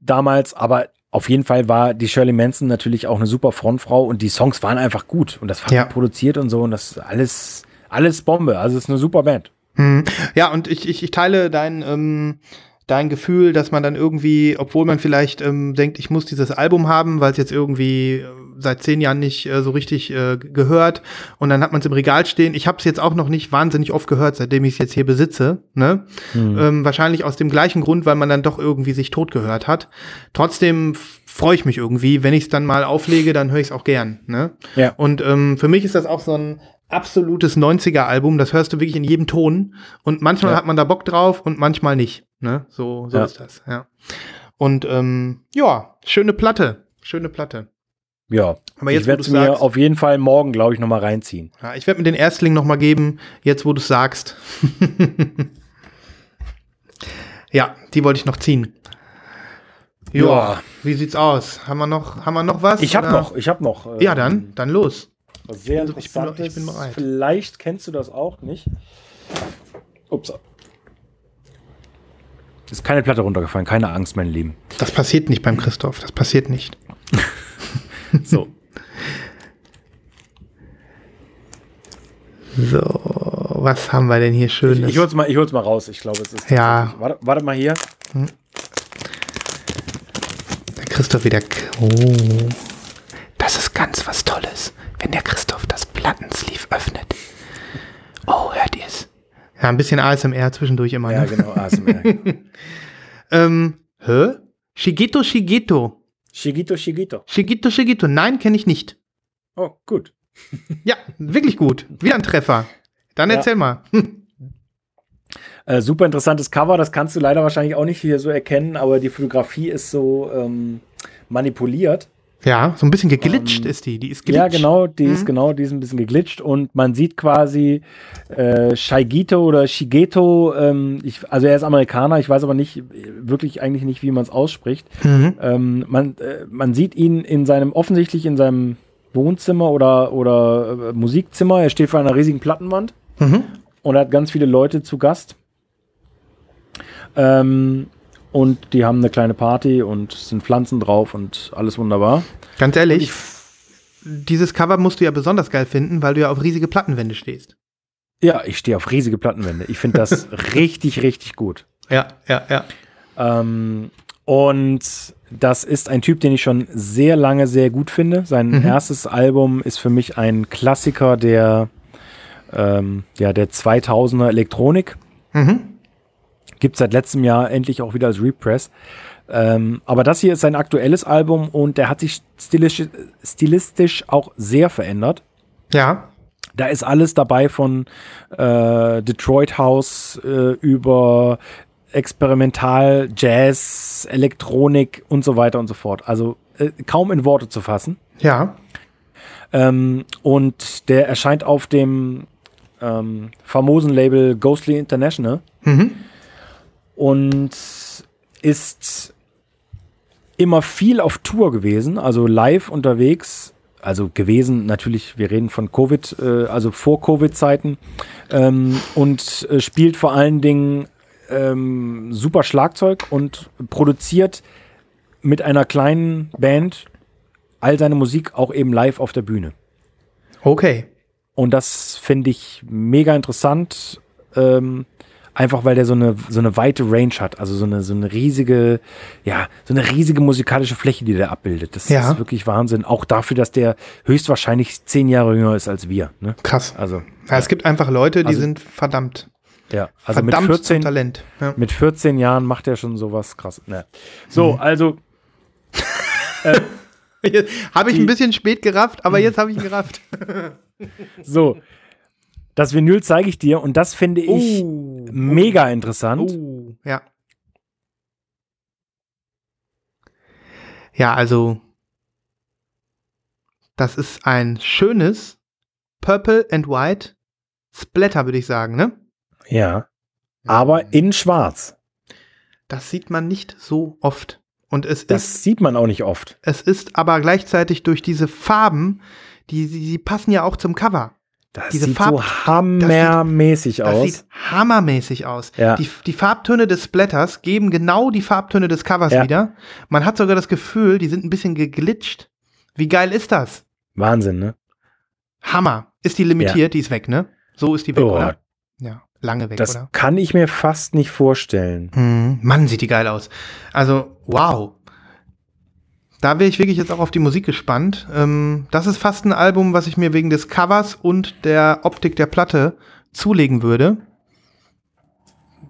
damals, aber auf jeden Fall war die Shirley Manson natürlich auch eine super Frontfrau und die Songs waren einfach gut und das war Ja. produziert und so und das ist alles, alles Bombe. Also es ist eine super Band. Hm. Ja, und ich, ich, ich teile dein, ähm, dein Gefühl, dass man dann irgendwie, obwohl man vielleicht ähm, denkt, ich muss dieses Album haben, weil es jetzt irgendwie äh, seit zehn Jahren nicht äh, so richtig äh, gehört und dann hat man es im Regal stehen. Ich habe es jetzt auch noch nicht wahnsinnig oft gehört, seitdem ich es jetzt hier besitze. Ne? Ähm, wahrscheinlich aus dem gleichen Grund, weil man dann doch irgendwie sich tot gehört hat. Trotzdem freue ich mich irgendwie, wenn ich es dann mal auflege, dann höre ich es auch gern. Ne? Ja. Und ähm, für mich ist das auch so ein absolutes 90er-Album. Das hörst du wirklich in jedem Ton. Und manchmal Ja. hat man da Bock drauf und manchmal nicht. Ne? So, so Ja. ist das, ja. Und ähm, ja, schöne Platte. Schöne Platte. Ja. Aber jetzt, ich werde es mir sagst- auf jeden Fall morgen, glaube ich, nochmal reinziehen. Ja, ich werde mir den Erstling noch mal geben, jetzt wo du es sagst. [LAUGHS] ja, die wollte ich noch ziehen. Ja. Ja. Wie sieht's aus? Haben wir noch, haben wir noch was? Ich habe noch, ich habe noch. äh, Ja, dann, dann los. Sehr Ich bin- ich bin- ich bin bereit. Vielleicht kennst du das auch nicht. Ups. Ist keine Platte runtergefallen, keine Angst, mein Lieben. Das passiert nicht beim Christoph, das passiert nicht. [LAUGHS] So. So, was haben wir denn hier Ich, Schönes? ich hol's mal, ich hol's mal raus. Ich glaube, es ist. Ja. Warte, warte mal hier. Der Christoph wieder. Oh. Das ist ganz was Tolles, wenn der Christoph das Plattensleeve öffnet. Oh, hört ihr es? Ja, ein bisschen ASMR zwischendurch immer. Ja, ne? genau. ASMR. [LAUGHS] Ähm, hä? Shigeto Shigeto. Shigito, Shigito. Shigito Shigito. Nein, kenne ich nicht. Oh, gut. Ja, wirklich gut. Wieder ein Treffer. Dann Ja. erzähl mal. [LAUGHS] Äh, super interessantes Cover. Das kannst du leider wahrscheinlich auch nicht hier so erkennen, aber die Fotografie ist so ähm, manipuliert. Ja, so ein bisschen geglitscht ist die. Die ist glitsch. Ja, genau, die Mhm. ist genau, die ist ein bisschen geglitscht und man sieht quasi äh, Shaigito oder Shigeto, ähm, ich, also er ist Amerikaner, ich weiß aber nicht, wirklich eigentlich nicht, wie man es ausspricht. Mhm. Ähm, man, äh, man sieht ihn in seinem, offensichtlich in seinem Wohnzimmer oder, oder äh, Musikzimmer. Er steht vor einer riesigen Plattenwand Mhm. und hat ganz viele Leute zu Gast. Ähm, und die haben eine kleine Party und es sind Pflanzen drauf und alles wunderbar. Ganz ehrlich, dieses Cover musst du ja besonders geil finden, weil du ja auf riesige Plattenwände stehst. Ja, ich stehe auf riesige Plattenwände. Ich finde das [LAUGHS] richtig, richtig gut. Ja, ja, ja. Ähm, und das ist ein Typ, den ich schon sehr lange sehr gut finde. Sein Mhm. erstes Album ist für mich ein Klassiker der, ähm, ja, der 2000er Elektronik. Mhm. Gibt seit letztem Jahr endlich auch wieder als Repress. Ähm, aber das hier ist sein aktuelles Album und der hat sich stilistisch, stilistisch auch sehr verändert. Ja. Da ist alles dabei von äh, Detroit House äh, über Experimental, Jazz, Elektronik und so weiter und so fort. Also äh, kaum in Worte zu fassen. Ja. Ähm, und der erscheint auf dem ähm, famosen Label Ghostly International Mhm. Und ist immer viel auf Tour gewesen, also live unterwegs. Also gewesen, natürlich, wir reden von Covid, äh, also vor Covid-Zeiten ähm, und äh, spielt vor allen Dingen ähm, super Schlagzeug und produziert mit einer kleinen Band all seine Musik auch eben live auf der Bühne. Okay. Und das finde ich mega interessant. Ähm, einfach weil der so eine, so eine weite Range hat. Also so eine, so eine riesige, ja, so eine riesige musikalische Fläche, die der abbildet. Das Ja. ist wirklich Wahnsinn. Auch dafür, dass der höchstwahrscheinlich zehn Jahre jünger ist als wir. Ne? Krass. Also, Ja, es gibt einfach Leute, die Also- sind verdammt. ja, also mit verdammt 14, zum Talent. Ja. mit 14 Jahren macht er schon sowas krass. Ne. So, Mhm. also, [LAUGHS] Habe ich ein bisschen spät gerafft, aber jetzt habe ich ihn gerafft. [LAUGHS] so. Das Vinyl zeige ich dir und das finde ich Oh. Mega interessant. Oh, ja. Ja, also das ist ein schönes Purple and White Splatter, würde ich sagen, ne? Ja. Aber in schwarz. Das sieht man nicht so oft. Und es Das ist, sieht man auch nicht oft. es ist aber gleichzeitig durch diese Farben, die, die, die passen ja auch zum Cover. Das Diese sieht Farb- so hammermäßig Das aus. sieht hammermäßig aus. Ja. Die, die Farbtöne des Splatters geben genau die Farbtöne des Covers Ja. wieder. Man hat sogar das Gefühl, die sind ein bisschen geglitscht. Wie geil ist das? Wahnsinn, ne? Hammer. Ist die limitiert, die ist weg, ne? So ist die weg, Oh, oder? Ja, lange weg, Das oder? kann ich mir fast nicht vorstellen. Hm, Mann, sieht die geil aus. Also, wow. Da wäre ich wirklich jetzt auch auf die Musik gespannt. Ähm, das ist fast ein Album, was ich mir wegen des Covers und der Optik der Platte zulegen würde.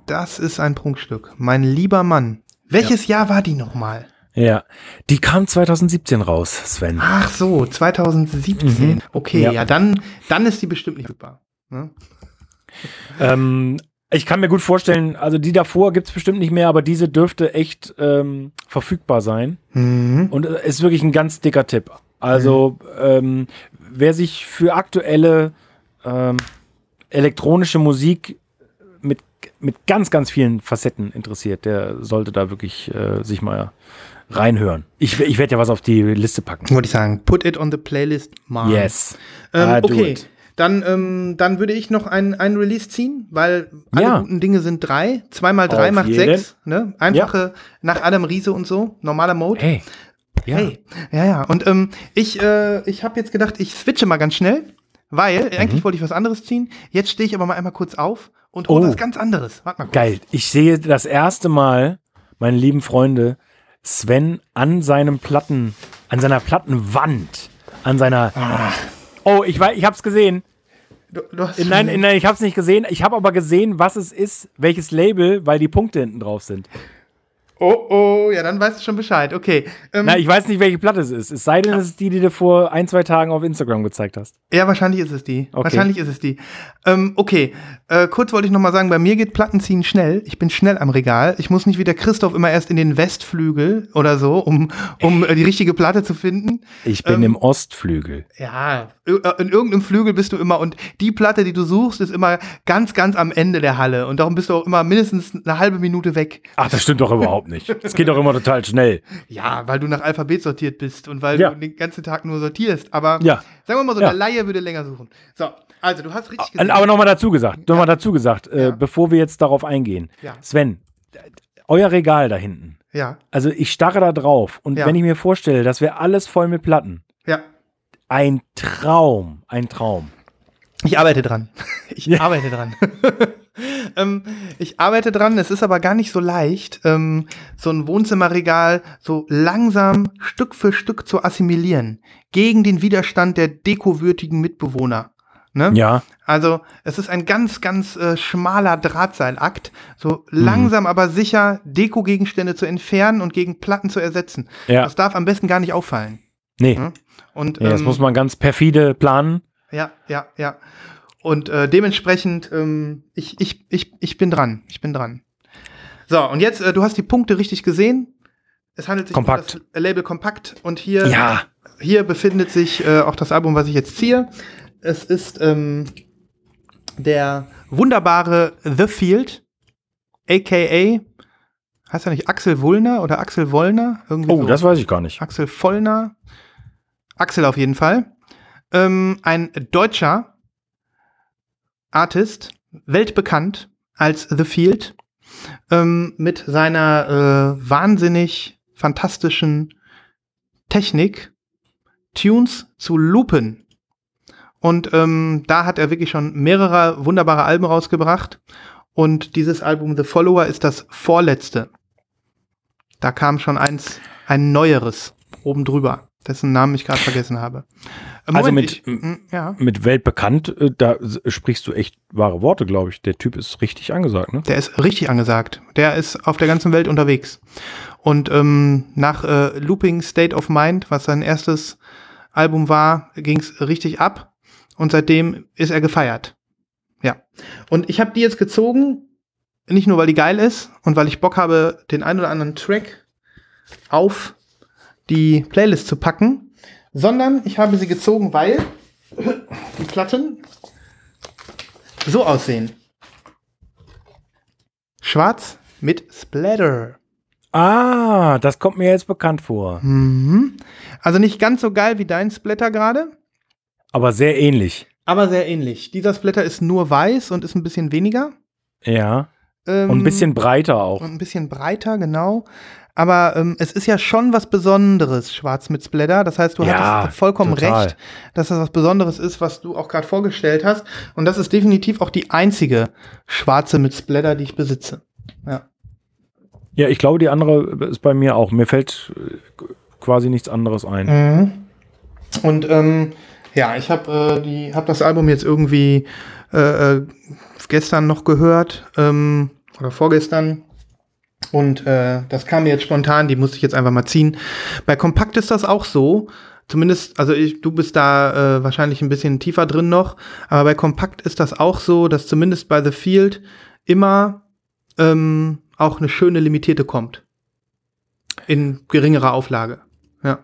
Das ist ein Prunkstück. Mein lieber Mann. Welches Jahr war die nochmal? Ja. Die kam 2017 raus, Sven. Ach so, 2017. Mhm. Okay, Ja. ja, dann, dann ist die bestimmt nicht verfügbar. Ne? Ähm, ich kann mir gut vorstellen, also die davor gibt es bestimmt nicht mehr, aber diese dürfte echt ähm, verfügbar sein. Mhm. Und äh, ist wirklich ein ganz dicker Tipp. Also, ähm, wer sich für aktuelle ähm, elektronische Musik mit, mit ganz, ganz vielen Facetten interessiert, der sollte da wirklich äh, sich mal reinhören. Ich, ich werde ja was auf die Liste packen. Wollte ich sagen, put it on the playlist, Mann. Yes. Ähm, Ah, okay, it. Dann, ähm, dann würde ich noch ein, ein Release ziehen, weil alle Ja. guten Dinge sind drei. Zwei mal drei Auf macht jeden. sechs. Ne? Einfache nach Adam Riese und so, normaler Mode. Hey. Ja. Hey. Ja, ja. Und ähm, ich, äh, ich habe jetzt gedacht, ich switche mal ganz schnell, weil Mhm. eigentlich wollte ich was anderes ziehen. Jetzt stehe ich aber mal einmal kurz auf und hole Oh. was ganz anderes. Warte mal kurz. Geil. Ich sehe das erste Mal, meine lieben Freunde, Sven an seinem Platten, an seiner Plattenwand, an seiner. Oh, ich weiß, ich hab's gesehen. Du, du Nein, nein, ich hab's nicht gesehen. Ich habe aber gesehen, was es ist, welches Label, weil die Punkte hinten drauf sind. Oh, oh, ja, dann weißt du schon Bescheid. Okay. Ähm, Na, ich weiß nicht, welche Platte es ist. Es sei denn, es ist die, die du vor ein, zwei Tagen auf Instagram gezeigt hast. Ja, wahrscheinlich ist es die. Okay. Wahrscheinlich ist es die. Ähm, okay, äh, kurz wollte ich noch mal sagen, bei mir geht Plattenziehen schnell. Ich bin schnell am Regal. Ich muss nicht wie der Christoph immer erst in den Westflügel oder so, um, um äh, die richtige Platte zu finden. Ich bin Ähm, im Ostflügel. Ja, ir- äh, in irgendeinem Flügel bist du immer und die Platte, die du suchst, ist immer ganz, ganz am Ende der Halle und darum bist du auch immer mindestens eine halbe Minute weg. Ach, das stimmt doch überhaupt nicht. Es geht doch immer total schnell. Ja, weil du nach Alphabet sortiert bist und weil Ja. du den ganzen Tag nur sortierst. Aber Ja. sagen wir mal so, Ja. der Laie würde länger suchen. So, also du hast richtig gesehen. Aber nochmal dazu gesagt, nochmal dazu gesagt, äh, Ja. bevor wir jetzt darauf eingehen. Ja. Sven, euer Regal da hinten. ja, Also ich starre da drauf und Ja. wenn ich mir vorstelle, das wäre alles voll mit Platten. ja. Ein Traum, ein Traum. Ich arbeite dran. [LAUGHS] Ich Ja. arbeite dran. [LAUGHS] ähm, ich arbeite dran. Es ist aber gar nicht so leicht, ähm, so ein Wohnzimmerregal so langsam Stück für Stück zu assimilieren gegen den Widerstand der dekowürdigen Mitbewohner. Ne? Ja, Also es ist ein ganz, ganz äh, schmaler Drahtseilakt, so Mhm. langsam aber sicher Dekogegenstände zu entfernen und gegen Platten zu ersetzen. Ja. Das darf am besten gar nicht auffallen. nee. Hm? Und, nee das ähm, muss man ganz perfide planen. Ja, ja, ja. Und äh, dementsprechend, ähm, ich, ich, ich, ich bin dran. Ich bin dran. So, und jetzt, äh, du hast die Punkte richtig gesehen. Es handelt sich Kompakt. um das Label Kompakt. Und hier, Ja. hier befindet sich äh, auch das Album, was ich jetzt ziehe. Es ist ähm, der wunderbare The Field, aka, heißt er nicht Axel Wullner oder Axel Wollner? Irgendwie Oh, so. das weiß ich gar nicht. Axel Vollner. Axel auf jeden Fall. Ähm, ein deutscher Artist, weltbekannt als The Field, ähm, mit seiner äh, wahnsinnig fantastischen Technik, Tunes zu loopen. Und ähm, da hat er wirklich schon mehrere wunderbare Alben rausgebracht. Und dieses Album The Follower ist das vorletzte. Da kam schon eins, ein neueres oben drüber, dessen Namen ich gerade vergessen habe. Äh, Also mit- ich, mm, ja, Mit weltbekannt, äh, da sprichst du echt wahre Worte, glaube ich. Der Typ ist richtig angesagt, ne? der ist richtig angesagt. Der ist auf der ganzen Welt unterwegs. Und ähm, nach äh, Looping State of Mind, was sein erstes Album war, ging es richtig ab. Und seitdem ist er gefeiert. Ja. Und ich habe die jetzt gezogen, nicht nur weil die geil ist und weil ich Bock habe, den ein oder anderen Track auf die Playlist zu packen, sondern ich habe sie gezogen, weil die Platten so aussehen. Schwarz mit Splatter. Ah, das kommt mir jetzt bekannt vor. Mhm. Also nicht ganz so geil wie dein Splatter gerade, Aber sehr ähnlich. aber sehr ähnlich. Dieser Splatter ist nur weiß und ist ein bisschen weniger. Ja. Ähm, Und ein bisschen breiter auch. und ein bisschen breiter, genau. Aber ähm, es ist ja schon was Besonderes, Schwarz mit Splatter. Das heißt, du Ja, hattest vollkommen total. recht, dass das was Besonderes ist, was du auch gerade vorgestellt hast. Und das ist definitiv auch die einzige Schwarze mit Splatter, die ich besitze. Ja. Ja, ich glaube, die andere ist bei mir auch. Mir fällt äh, quasi nichts anderes ein. Mhm. Und ähm, ja, ich habe äh, die hab das Album jetzt irgendwie äh, äh, gestern noch gehört ähm, oder vorgestern. Und äh, das kam mir jetzt spontan, die musste ich jetzt einfach mal ziehen. Bei Kompakt ist das auch so. Zumindest, also ich, du bist da äh, wahrscheinlich ein bisschen tiefer drin noch, aber bei Kompakt ist das auch so, dass zumindest bei The Field immer ähm, auch eine schöne limitierte kommt. In geringerer Auflage. Ja.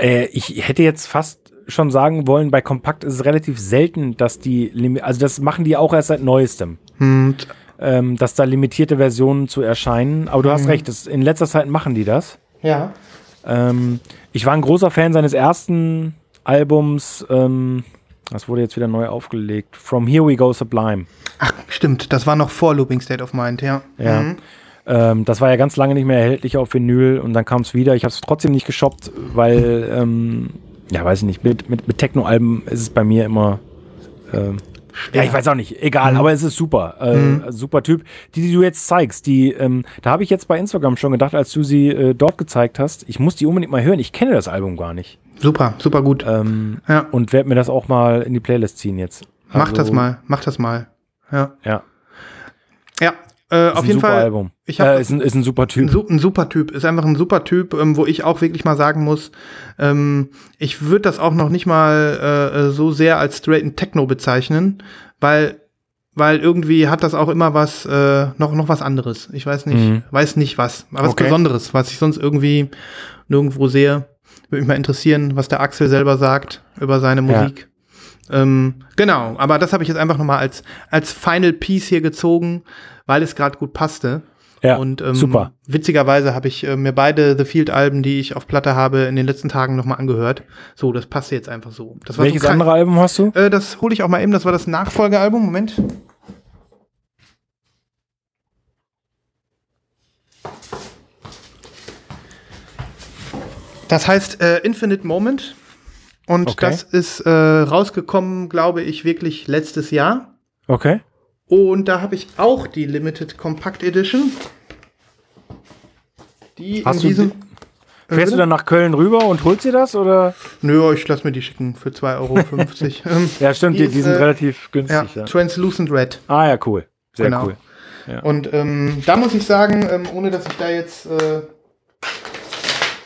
Äh, ich hätte jetzt fast schon sagen wollen, bei Kompakt ist es relativ selten, dass die, Limi- also das machen die auch erst seit neuestem, Hm, ähm, dass da limitierte Versionen zu erscheinen. Aber du Mhm. hast recht, das, in letzter Zeit machen die das. ja. Ähm, ich war ein großer Fan seines ersten Albums, ähm, das wurde jetzt wieder neu aufgelegt, From Here We Go Sublime. Ach, stimmt, das war noch vor Looping State of Mind, ja. Ja. Mhm. Ähm, das war ja ganz lange nicht mehr erhältlich auf Vinyl und dann kam es wieder. Ich habe es trotzdem nicht geshoppt, weil, ähm, ja, weiß ich nicht, mit, mit, mit Techno-Alben ist es bei mir immer. Ähm, ja, ich weiß auch nicht, egal, aber es ist super. Äh, Super Typ. Die, die du jetzt zeigst, die, ähm, da habe ich jetzt bei Instagram schon gedacht, als du sie äh, dort gezeigt hast, ich muss die unbedingt mal hören. Ich kenne das Album gar nicht. Super, super gut. Ähm, ja, und werde mir das auch mal in die Playlist ziehen jetzt. mach Also, das mal, mach das mal. Ja, Ja, ja äh, ist auf ein jeden super Fall. Album. ich hab- äh, ist, ein, ist ein super Ein, Typ. su- ein super Typ, ist einfach ein super Typ, ähm, wo ich auch wirklich mal sagen muss, ähm, ich würde das auch noch nicht mal äh, äh, so sehr als straighten Techno bezeichnen, weil weil irgendwie hat das auch immer was äh, noch noch was anderes. Ich weiß nicht, Mhm. weiß nicht was, aber was Okay. Besonderes, was ich sonst irgendwie nirgendwo sehe. Würde mich mal interessieren, was der Axel selber sagt über seine Ja. Musik. Ähm, genau, aber das habe ich jetzt einfach noch mal als als Final Piece hier gezogen, weil es gerade gut passte. Ja, Und ähm, super. witzigerweise habe ich äh, mir beide The Field-Alben, die ich auf Platte habe, in den letzten Tagen nochmal angehört. So, das passt jetzt einfach so. Welches so andere Album hast du? Äh, das hole ich auch mal eben, das war das Nachfolgealbum. Moment. Das heißt äh, Infinite Moment. Und Okay. das ist äh, rausgekommen, glaube ich, wirklich letztes Jahr. Okay. Und da habe ich auch die Limited Compact Edition. Die Hast in du diesem. die- Fährst du dann nach Köln rüber und holst dir das? Oder? Nö, ich lasse mir die schicken für 2,50 Euro. [LAUGHS] Ähm, Ja, stimmt, Die die, die sind äh, relativ ja, günstig. Ja. Translucent Red. Ah ja, cool. Sehr Genau. cool. Und ähm, da muss ich sagen, ähm, ohne dass ich da jetzt äh,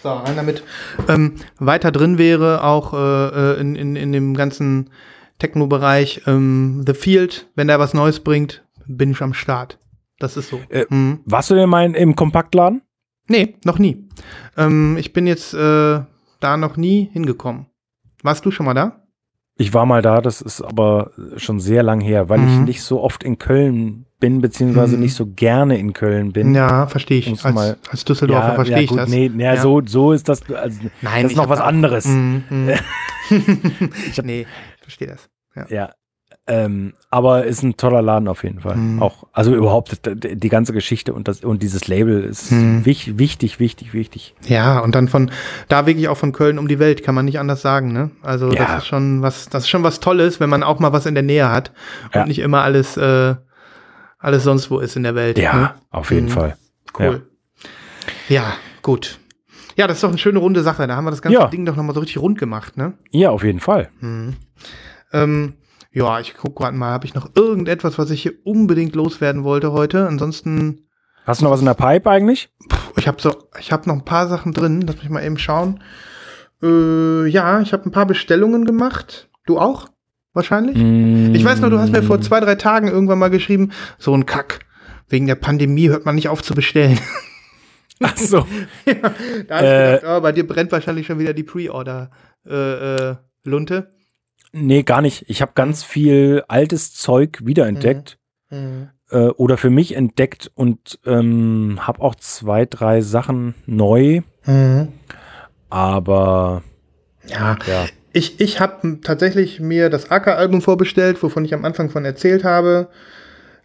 so, rein damit, ähm, weiter drin wäre, auch äh, äh, in, in, in dem ganzen Techno-Bereich, ähm, The Field, wenn der was Neues bringt, bin ich am Start. Das ist so. Äh, Mhm. Warst du denn mal im Kompaktladen? Nee, noch nie. Ähm, ich bin jetzt äh, da noch nie hingekommen. Warst du schon mal da? Ich war mal da, das ist aber schon sehr lang her, weil ich Mhm. nicht so oft in Köln bin, beziehungsweise Mhm. nicht so gerne in Köln bin. Ja, verstehe ich. Als, mal- als Düsseldorfer verstehe ich gut, das. Nee, ja, Ja. So, so ist das. Also, Nein, das ist ich noch hab was anderes. Mhm, mhm. [LAUGHS] nee, ich verstehe das. Ja. Ähm, aber ist ein toller Laden auf jeden Fall. Mhm. Auch, also überhaupt die ganze Geschichte und das und dieses Label ist Mhm. wich, wichtig, wichtig, wichtig. Ja, und dann von da wirklich auch von Köln um die Welt, kann man nicht anders sagen, ne? Also Ja. das ist schon was, das ist schon was Tolles, wenn man auch mal was in der Nähe hat und Ja. nicht immer alles, äh, alles sonst wo ist in der Welt. Ja, Ne? auf jeden Mhm. Fall. Cool. Ja. gut. Ja, das ist doch eine schöne runde Sache. Da haben wir das ganze Ja. Ding doch nochmal so richtig rund gemacht, ne? Ja, auf jeden Fall. Ähm, ja, ich gucke gerade mal, habe ich noch irgendetwas, was ich hier unbedingt loswerden wollte heute? Ansonsten, Hast du noch was in der Pipe eigentlich? ich habe so, ich habe noch ein paar Sachen drin. Lass mich mal eben schauen. Äh, ja, ich habe ein paar Bestellungen gemacht. Du auch? Wahrscheinlich? Ich weiß noch, du hast mir vor zwei, drei Tagen irgendwann mal geschrieben, so ein Kack. Wegen der Pandemie hört man nicht auf zu bestellen. Ach so. [LAUGHS] da hab ich Äh. gedacht, oh, bei dir brennt wahrscheinlich schon wieder die Pre-Order äh, äh. Nee, gar nicht. Ich habe ganz viel altes Zeug wiederentdeckt Mhm. äh, oder für mich entdeckt und ähm, habe auch zwei, drei Sachen neu, Mhm. aber Ja, ja. Ich, ich habe tatsächlich mir das Acker-Album vorbestellt, wovon ich am Anfang von erzählt habe.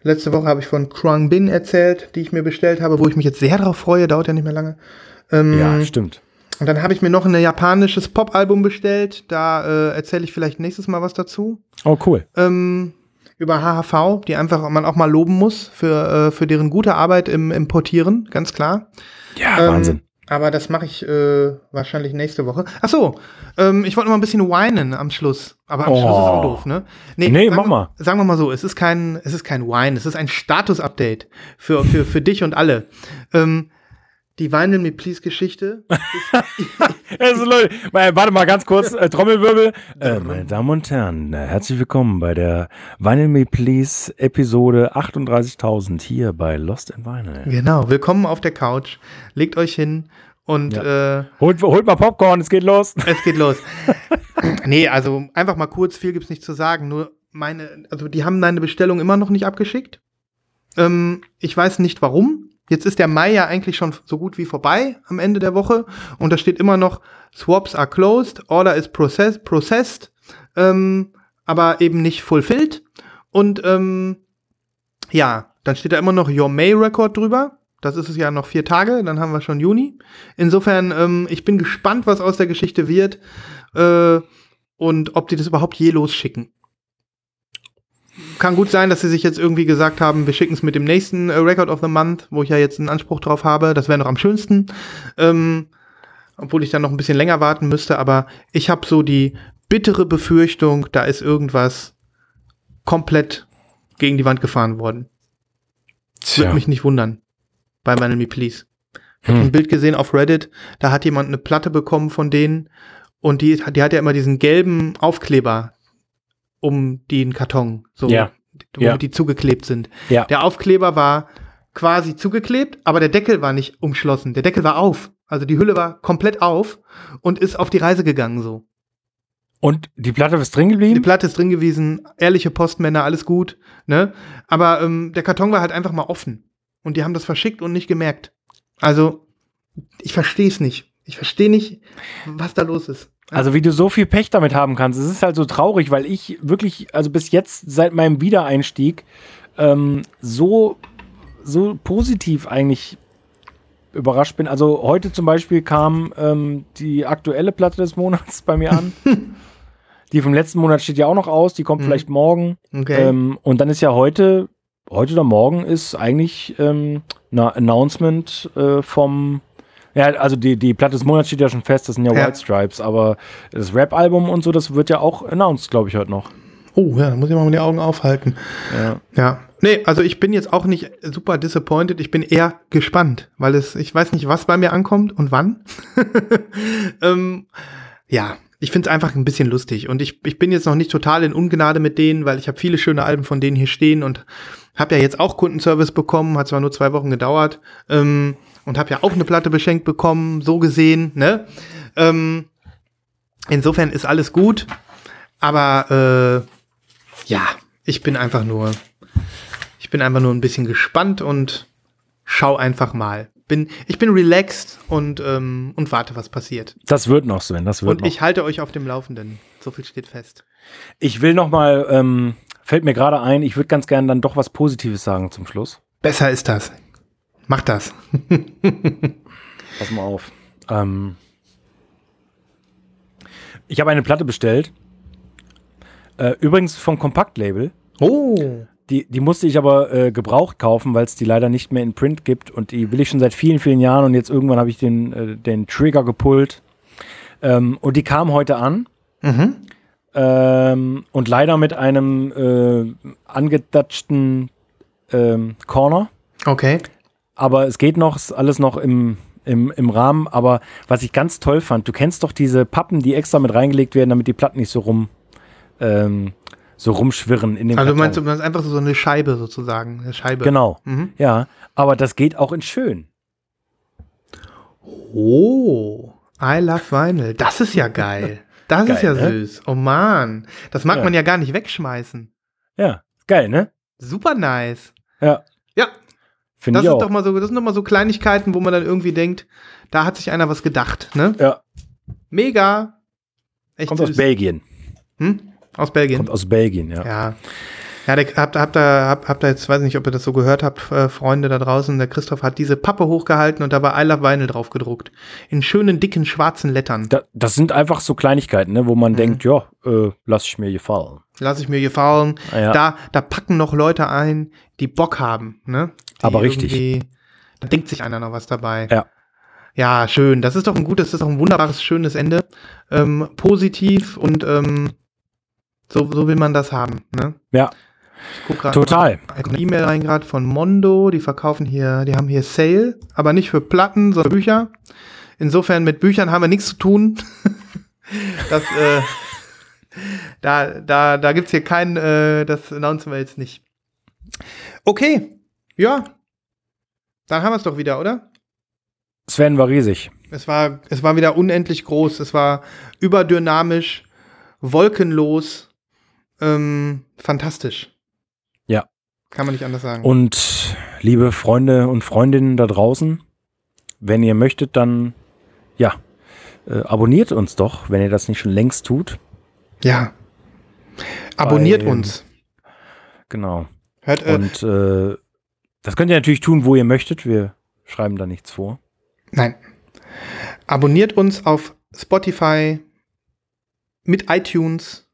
Letzte Woche habe ich von Krang Bin erzählt, die ich mir bestellt habe, wo ich mich jetzt sehr darauf freue, dauert ja nicht mehr lange. Ähm, Ja, stimmt. Und dann habe ich mir noch ein japanisches Pop-Album bestellt. Da äh, erzähle ich vielleicht nächstes Mal was dazu. Oh, cool. Ähm, über HHV, die einfach man auch mal loben muss für, äh, für deren gute Arbeit im Importieren, ganz klar. Ja, Ähm, Wahnsinn. Aber das mache ich äh, wahrscheinlich nächste Woche. Ach so, ähm, ich wollte noch mal ein bisschen whinen am Schluss. Aber am Oh. Schluss ist auch doof, ne? Nee, sagen mach wir- mal. Sagen wir mal so, es ist kein, es ist kein Wine, es ist ein Status-Update für, für, für dich und alle. Ähm, die Vinyl Me Please Geschichte. [LAUGHS] Also, Leute, warte mal ganz kurz, äh, Trommelwirbel. Äh, meine Damen und Herren, äh, herzlich willkommen bei der Vinyl Me Please Episode 38.000 hier bei Lost in Vinyl. genau, willkommen auf der Couch. Legt euch hin und äh, Holt, holt mal Popcorn, es geht los. Es geht los. [LAUGHS] nee, also einfach mal kurz, viel gibt's nicht zu sagen. Nur meine, also die haben deine Bestellung immer noch nicht abgeschickt. Ähm, ich weiß nicht warum. Jetzt ist der Mai ja eigentlich schon so gut wie vorbei am Ende der Woche und da steht immer noch Swaps are closed, Order is process processed, ähm, aber eben nicht fulfilled. Und ähm, ja, dann steht da immer noch Your May Record drüber. Das ist es ja noch vier Tage, dann haben wir schon Juni. Insofern, ähm, ich bin gespannt, was aus der Geschichte wird äh, und ob die das überhaupt je losschicken. Kann gut sein, dass sie sich jetzt irgendwie gesagt haben, wir schicken es mit dem nächsten äh, Record of the Month, wo ich ja jetzt einen Anspruch drauf habe. Das wäre noch am schönsten. Ähm, obwohl ich dann noch ein bisschen länger warten müsste, aber ich habe so die bittere Befürchtung, da ist irgendwas komplett gegen die Wand gefahren worden. Würde mich nicht wundern. Bei meinem Me Please. Ich habe Hm. ein Bild gesehen auf Reddit, da hat jemand eine Platte bekommen von denen und die, die hat ja immer diesen gelben Aufkleber um den Karton, so, Ja. womit Ja. die zugeklebt sind. Ja. Der Aufkleber war quasi zugeklebt, aber der Deckel war nicht umschlossen. Der Deckel war auf. Also die Hülle war komplett auf und ist auf die Reise gegangen so. Und die Platte ist drin Die geblieben? Platte ist drin gewesen, ehrliche Postmänner, alles gut, ne? Aber ähm, der Karton war halt einfach mal offen. Und die haben das verschickt und nicht gemerkt. Also, ich verstehe es nicht. Ich verstehe nicht, was da los ist. Also wie du so viel Pech damit haben kannst. Es ist halt so traurig, weil ich wirklich, also bis jetzt seit meinem Wiedereinstieg ähm, so, so positiv eigentlich überrascht bin. Also heute zum Beispiel kam ähm, die aktuelle Platte des Monats bei mir an. [LAUGHS] die vom letzten Monat steht ja auch noch aus, die kommt Mhm. vielleicht morgen. Okay. Ähm, und dann ist ja heute, heute oder morgen ist eigentlich ähm, eine Announcement äh, vom, ja, also die, die Platte des Monats steht ja schon fest, das sind ja, Ja. White Stripes, aber das Rap-Album und so, das wird ja auch announced, glaube ich, heute noch. oh ja, da muss ich mal die Augen aufhalten. Ja. Ja. Nee, also ich bin jetzt auch nicht super disappointed. Ich bin eher gespannt, weil es, ich weiß nicht, was bei mir ankommt und wann. [LAUGHS] ähm, ja, ich finde es einfach ein bisschen lustig. Und ich, ich bin jetzt noch nicht total in Ungnade mit denen, weil ich habe viele schöne Alben von denen hier stehen und habe ja jetzt auch Kundenservice bekommen, hat zwar nur zwei Wochen gedauert. Ähm, und habe ja auch eine Platte beschenkt bekommen, so gesehen, ne? Ähm, insofern ist alles gut. Aber äh, ja, ich bin einfach nur, ich bin einfach nur ein bisschen gespannt und schau einfach mal. Bin, ich bin relaxed und, ähm, und warte, was passiert. Das wird noch, Sven, das wird Und noch. ich halte euch auf dem Laufenden. So viel steht fest. Ich will noch mal ähm, Fällt mir gerade ein, ich würde ganz gerne dann doch was Positives sagen zum Schluss. Besser ist das. Mach das. [LAUGHS] Pass mal auf. Ähm, ich habe eine Platte bestellt. Äh, übrigens vom Kompaktlabel. Oh. Die, die musste ich aber äh, gebraucht kaufen, weil es die leider nicht mehr in Print gibt. Und die will ich schon seit vielen, vielen Jahren. Und jetzt irgendwann habe ich den, äh, den Trigger gepullt. Ähm, und die kam heute an. Mhm. Ähm, und leider mit einem äh, angedatschten ähm, Corner. Okay. Aber es geht noch, ist alles noch im, im, im Rahmen. Aber was ich ganz toll fand, du kennst doch diese Pappen, die extra mit reingelegt werden, damit die Platten nicht so rum ähm, so rumschwirren in dem Also meinst, du meinst einfach so eine Scheibe sozusagen. Eine Scheibe. Genau. Mhm. Ja, aber das geht auch in schön. Oh. I love Vinyl. Das ist ja geil. Das ist ja Geil, ne? süß. Oh man. Das mag Ja. man ja gar nicht wegschmeißen. Ja, geil, ne? Super nice. Ja, Ja, finde das ich ist auch. doch mal so, das sind doch mal so Kleinigkeiten, wo man dann irgendwie denkt, da hat sich einer was gedacht, ne? ja, Mega. Echt kommt aus süß. Belgien. Hm? Aus Belgien. Kommt aus Belgien, ja. Ja. Ja, der, habt, habt, ihr, habt, habt ihr jetzt, weiß nicht, ob ihr das so gehört habt, äh, Freunde da draußen, der Christoph hat diese Pappe hochgehalten und da war I Love Vinyl drauf gedruckt. In schönen, dicken, schwarzen Lettern. Da, das sind einfach so Kleinigkeiten, ne, wo Mhm. man denkt, ja, äh, lass ich mir gefallen. Lass ich mir gefallen. Ah, ja. Da, da packen noch Leute ein, die Bock haben, ne? Die Aber richtig. Da denkt sich einer noch was dabei. Ja. Ja, schön. Das ist doch ein gutes, das ist doch ein wunderbares, schönes Ende. Ähm, positiv und ähm, so, so will man das haben, ne? Ja, Ich guck grad total. Eine E-Mail rein gerade von Mondo, die verkaufen hier, die haben hier Sale, aber nicht für Platten, sondern Bücher. Insofern mit Büchern haben wir nichts zu tun. [LAUGHS] das, äh, da, da, da gibt's hier kein, äh, das announcen wir jetzt nicht. Okay, ja. Dann haben wir es doch wieder, oder? Sven war riesig. Es war, es war wieder unendlich groß, es war überdynamisch, wolkenlos, ähm, fantastisch. Kann man nicht anders sagen. Und liebe Freunde und Freundinnen da draußen, wenn ihr möchtet, dann ja, äh, abonniert uns doch, wenn ihr das nicht schon längst tut. Ja. Abonniert Bei- uns. Genau. Hört, äh, Und äh, das könnt ihr natürlich tun, wo ihr möchtet. Wir schreiben da nichts vor. nein. Abonniert uns auf Spotify, mit iTunes,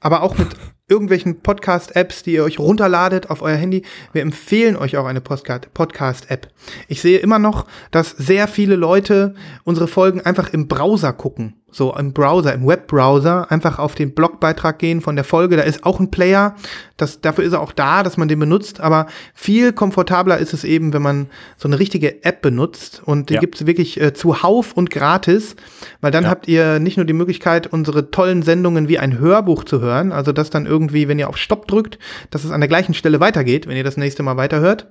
aber auch mit [LAUGHS] irgendwelchen Podcast-Apps, die ihr euch runterladet auf euer Handy. Wir empfehlen euch auch eine Podcast-App. Ich sehe immer noch, dass sehr viele Leute unsere Folgen einfach im Browser gucken. So im Browser, im Webbrowser, einfach auf den Blogbeitrag gehen von der Folge. Da ist auch ein Player. Das, dafür ist er auch da, dass man den benutzt. Aber viel komfortabler ist es eben, wenn man so eine richtige App benutzt. Und die Ja. gibt es wirklich äh, zuhauf und gratis. Weil dann Ja. habt ihr nicht nur die Möglichkeit, unsere tollen Sendungen wie ein Hörbuch zu hören. Also das dann irgendwie, wenn ihr auf Stopp drückt, dass es an der gleichen Stelle weitergeht, wenn ihr das nächste Mal weiterhört.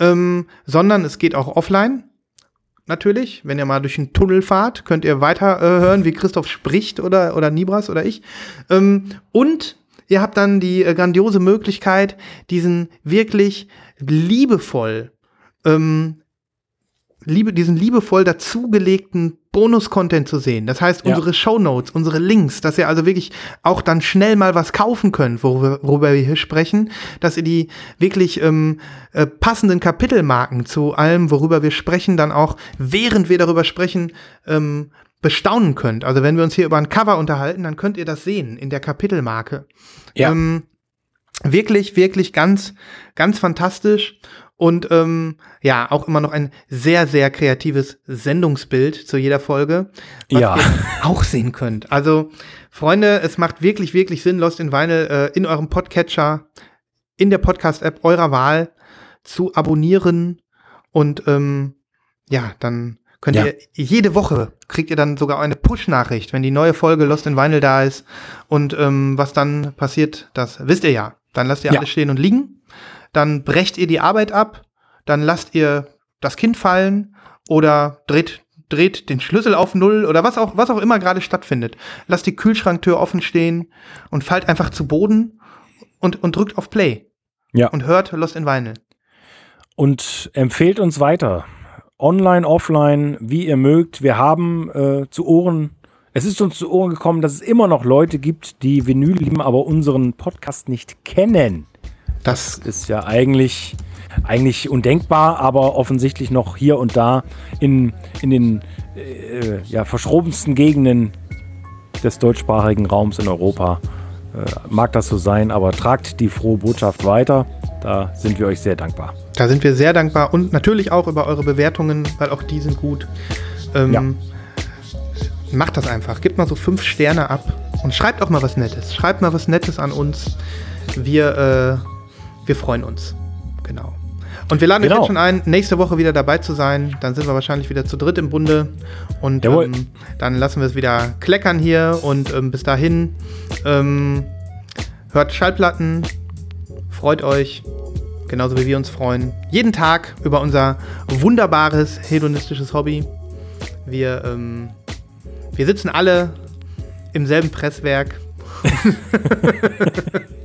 Ähm, sondern es geht auch offline natürlich. Wenn ihr mal durch einen Tunnel fahrt, könnt ihr weiter äh, hören, wie Christoph spricht oder, oder Nibras oder ich. Ähm, und ihr habt dann die äh, grandiose Möglichkeit, diesen wirklich liebevoll, ähm, liebe, diesen liebevoll dazugelegten Bonus-Content zu sehen. Das heißt, Ja. unsere Shownotes, unsere Links, dass ihr also wirklich auch dann schnell mal was kaufen könnt, worüber, worüber wir hier sprechen, dass ihr die wirklich ähm, äh, passenden Kapitelmarken zu allem, worüber wir sprechen, dann auch, während wir darüber sprechen, ähm, bestaunen könnt. Also wenn wir uns hier über ein Cover unterhalten, dann könnt ihr das sehen in der Kapitelmarke. Ja. Ähm, wirklich, wirklich ganz, ganz fantastisch. Und ähm, ja, auch immer noch ein sehr, sehr kreatives Sendungsbild zu jeder Folge, was Ja. ihr auch sehen könnt. Also, Freunde, es macht wirklich, wirklich Sinn, Lost in Vinyl äh, in eurem Podcatcher, in der Podcast-App eurer Wahl zu abonnieren. Und ähm, ja, dann könnt Ja. ihr jede Woche kriegt ihr dann sogar eine Push-Nachricht, wenn die neue Folge Lost in Vinyl da ist. Und ähm, was dann passiert, das wisst ihr ja. Dann lasst ihr Ja. alles stehen und liegen. Dann brecht ihr die Arbeit ab. Dann lasst ihr das Kind fallen oder dreht, dreht den Schlüssel auf Null oder was auch, was auch immer gerade stattfindet. Lasst die Kühlschranktür offen stehen und fallt einfach zu Boden und, und drückt auf Play. Ja. Und hört Lost in Vinyl. Und empfehlt uns weiter. Online, offline, wie ihr mögt. Wir haben äh, zu Ohren Es ist uns zu Ohren gekommen, dass es immer noch Leute gibt, die Vinyl lieben, aber unseren Podcast nicht kennen. Das Ist ja eigentlich, eigentlich undenkbar, aber offensichtlich noch hier und da in, in den äh, ja, verschrobensten Gegenden des deutschsprachigen Raums in Europa äh, mag das so sein, aber tragt die frohe Botschaft weiter. Da sind wir euch sehr dankbar. Da sind wir sehr dankbar und natürlich auch über eure Bewertungen, weil auch die sind gut. Ähm, Ja. Macht das einfach. Gebt mal so fünf Sterne ab und schreibt auch mal was Nettes. Schreibt mal was Nettes an uns. Wir, äh, wir freuen uns. Genau. Und wir laden euch Genau. jetzt schon ein, nächste Woche wieder dabei zu sein. Dann sind wir wahrscheinlich wieder zu dritt im Bunde. Und ähm, dann lassen wir es wieder kleckern hier. Und ähm, bis dahin ähm, hört Schallplatten, freut euch, genauso wie wir uns freuen, jeden Tag über unser wunderbares hedonistisches Hobby. Wir, ähm, wir sitzen alle im selben Presswerk. [LAUGHS]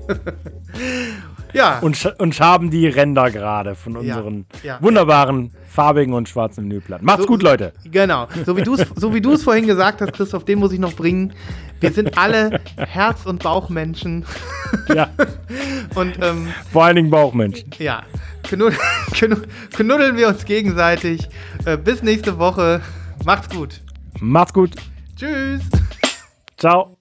[LAUGHS] ja, Und, sch und schaben die Ränder gerade von unseren ja. wunderbaren farbigen und schwarzen Vinylplatten. Macht's So- gut, Leute. Genau. So wie du es so wie vorhin gesagt hast, Christoph, den muss ich noch bringen. Wir sind alle Herz- und Bauchmenschen. Ja, [LAUGHS] Und ähm, vor allen Dingen Bauchmenschen. ja, knud knud [LAUGHS] knuddeln wir uns gegenseitig. Äh, bis nächste Woche. Macht's gut. Macht's gut. Tschüss. Ciao.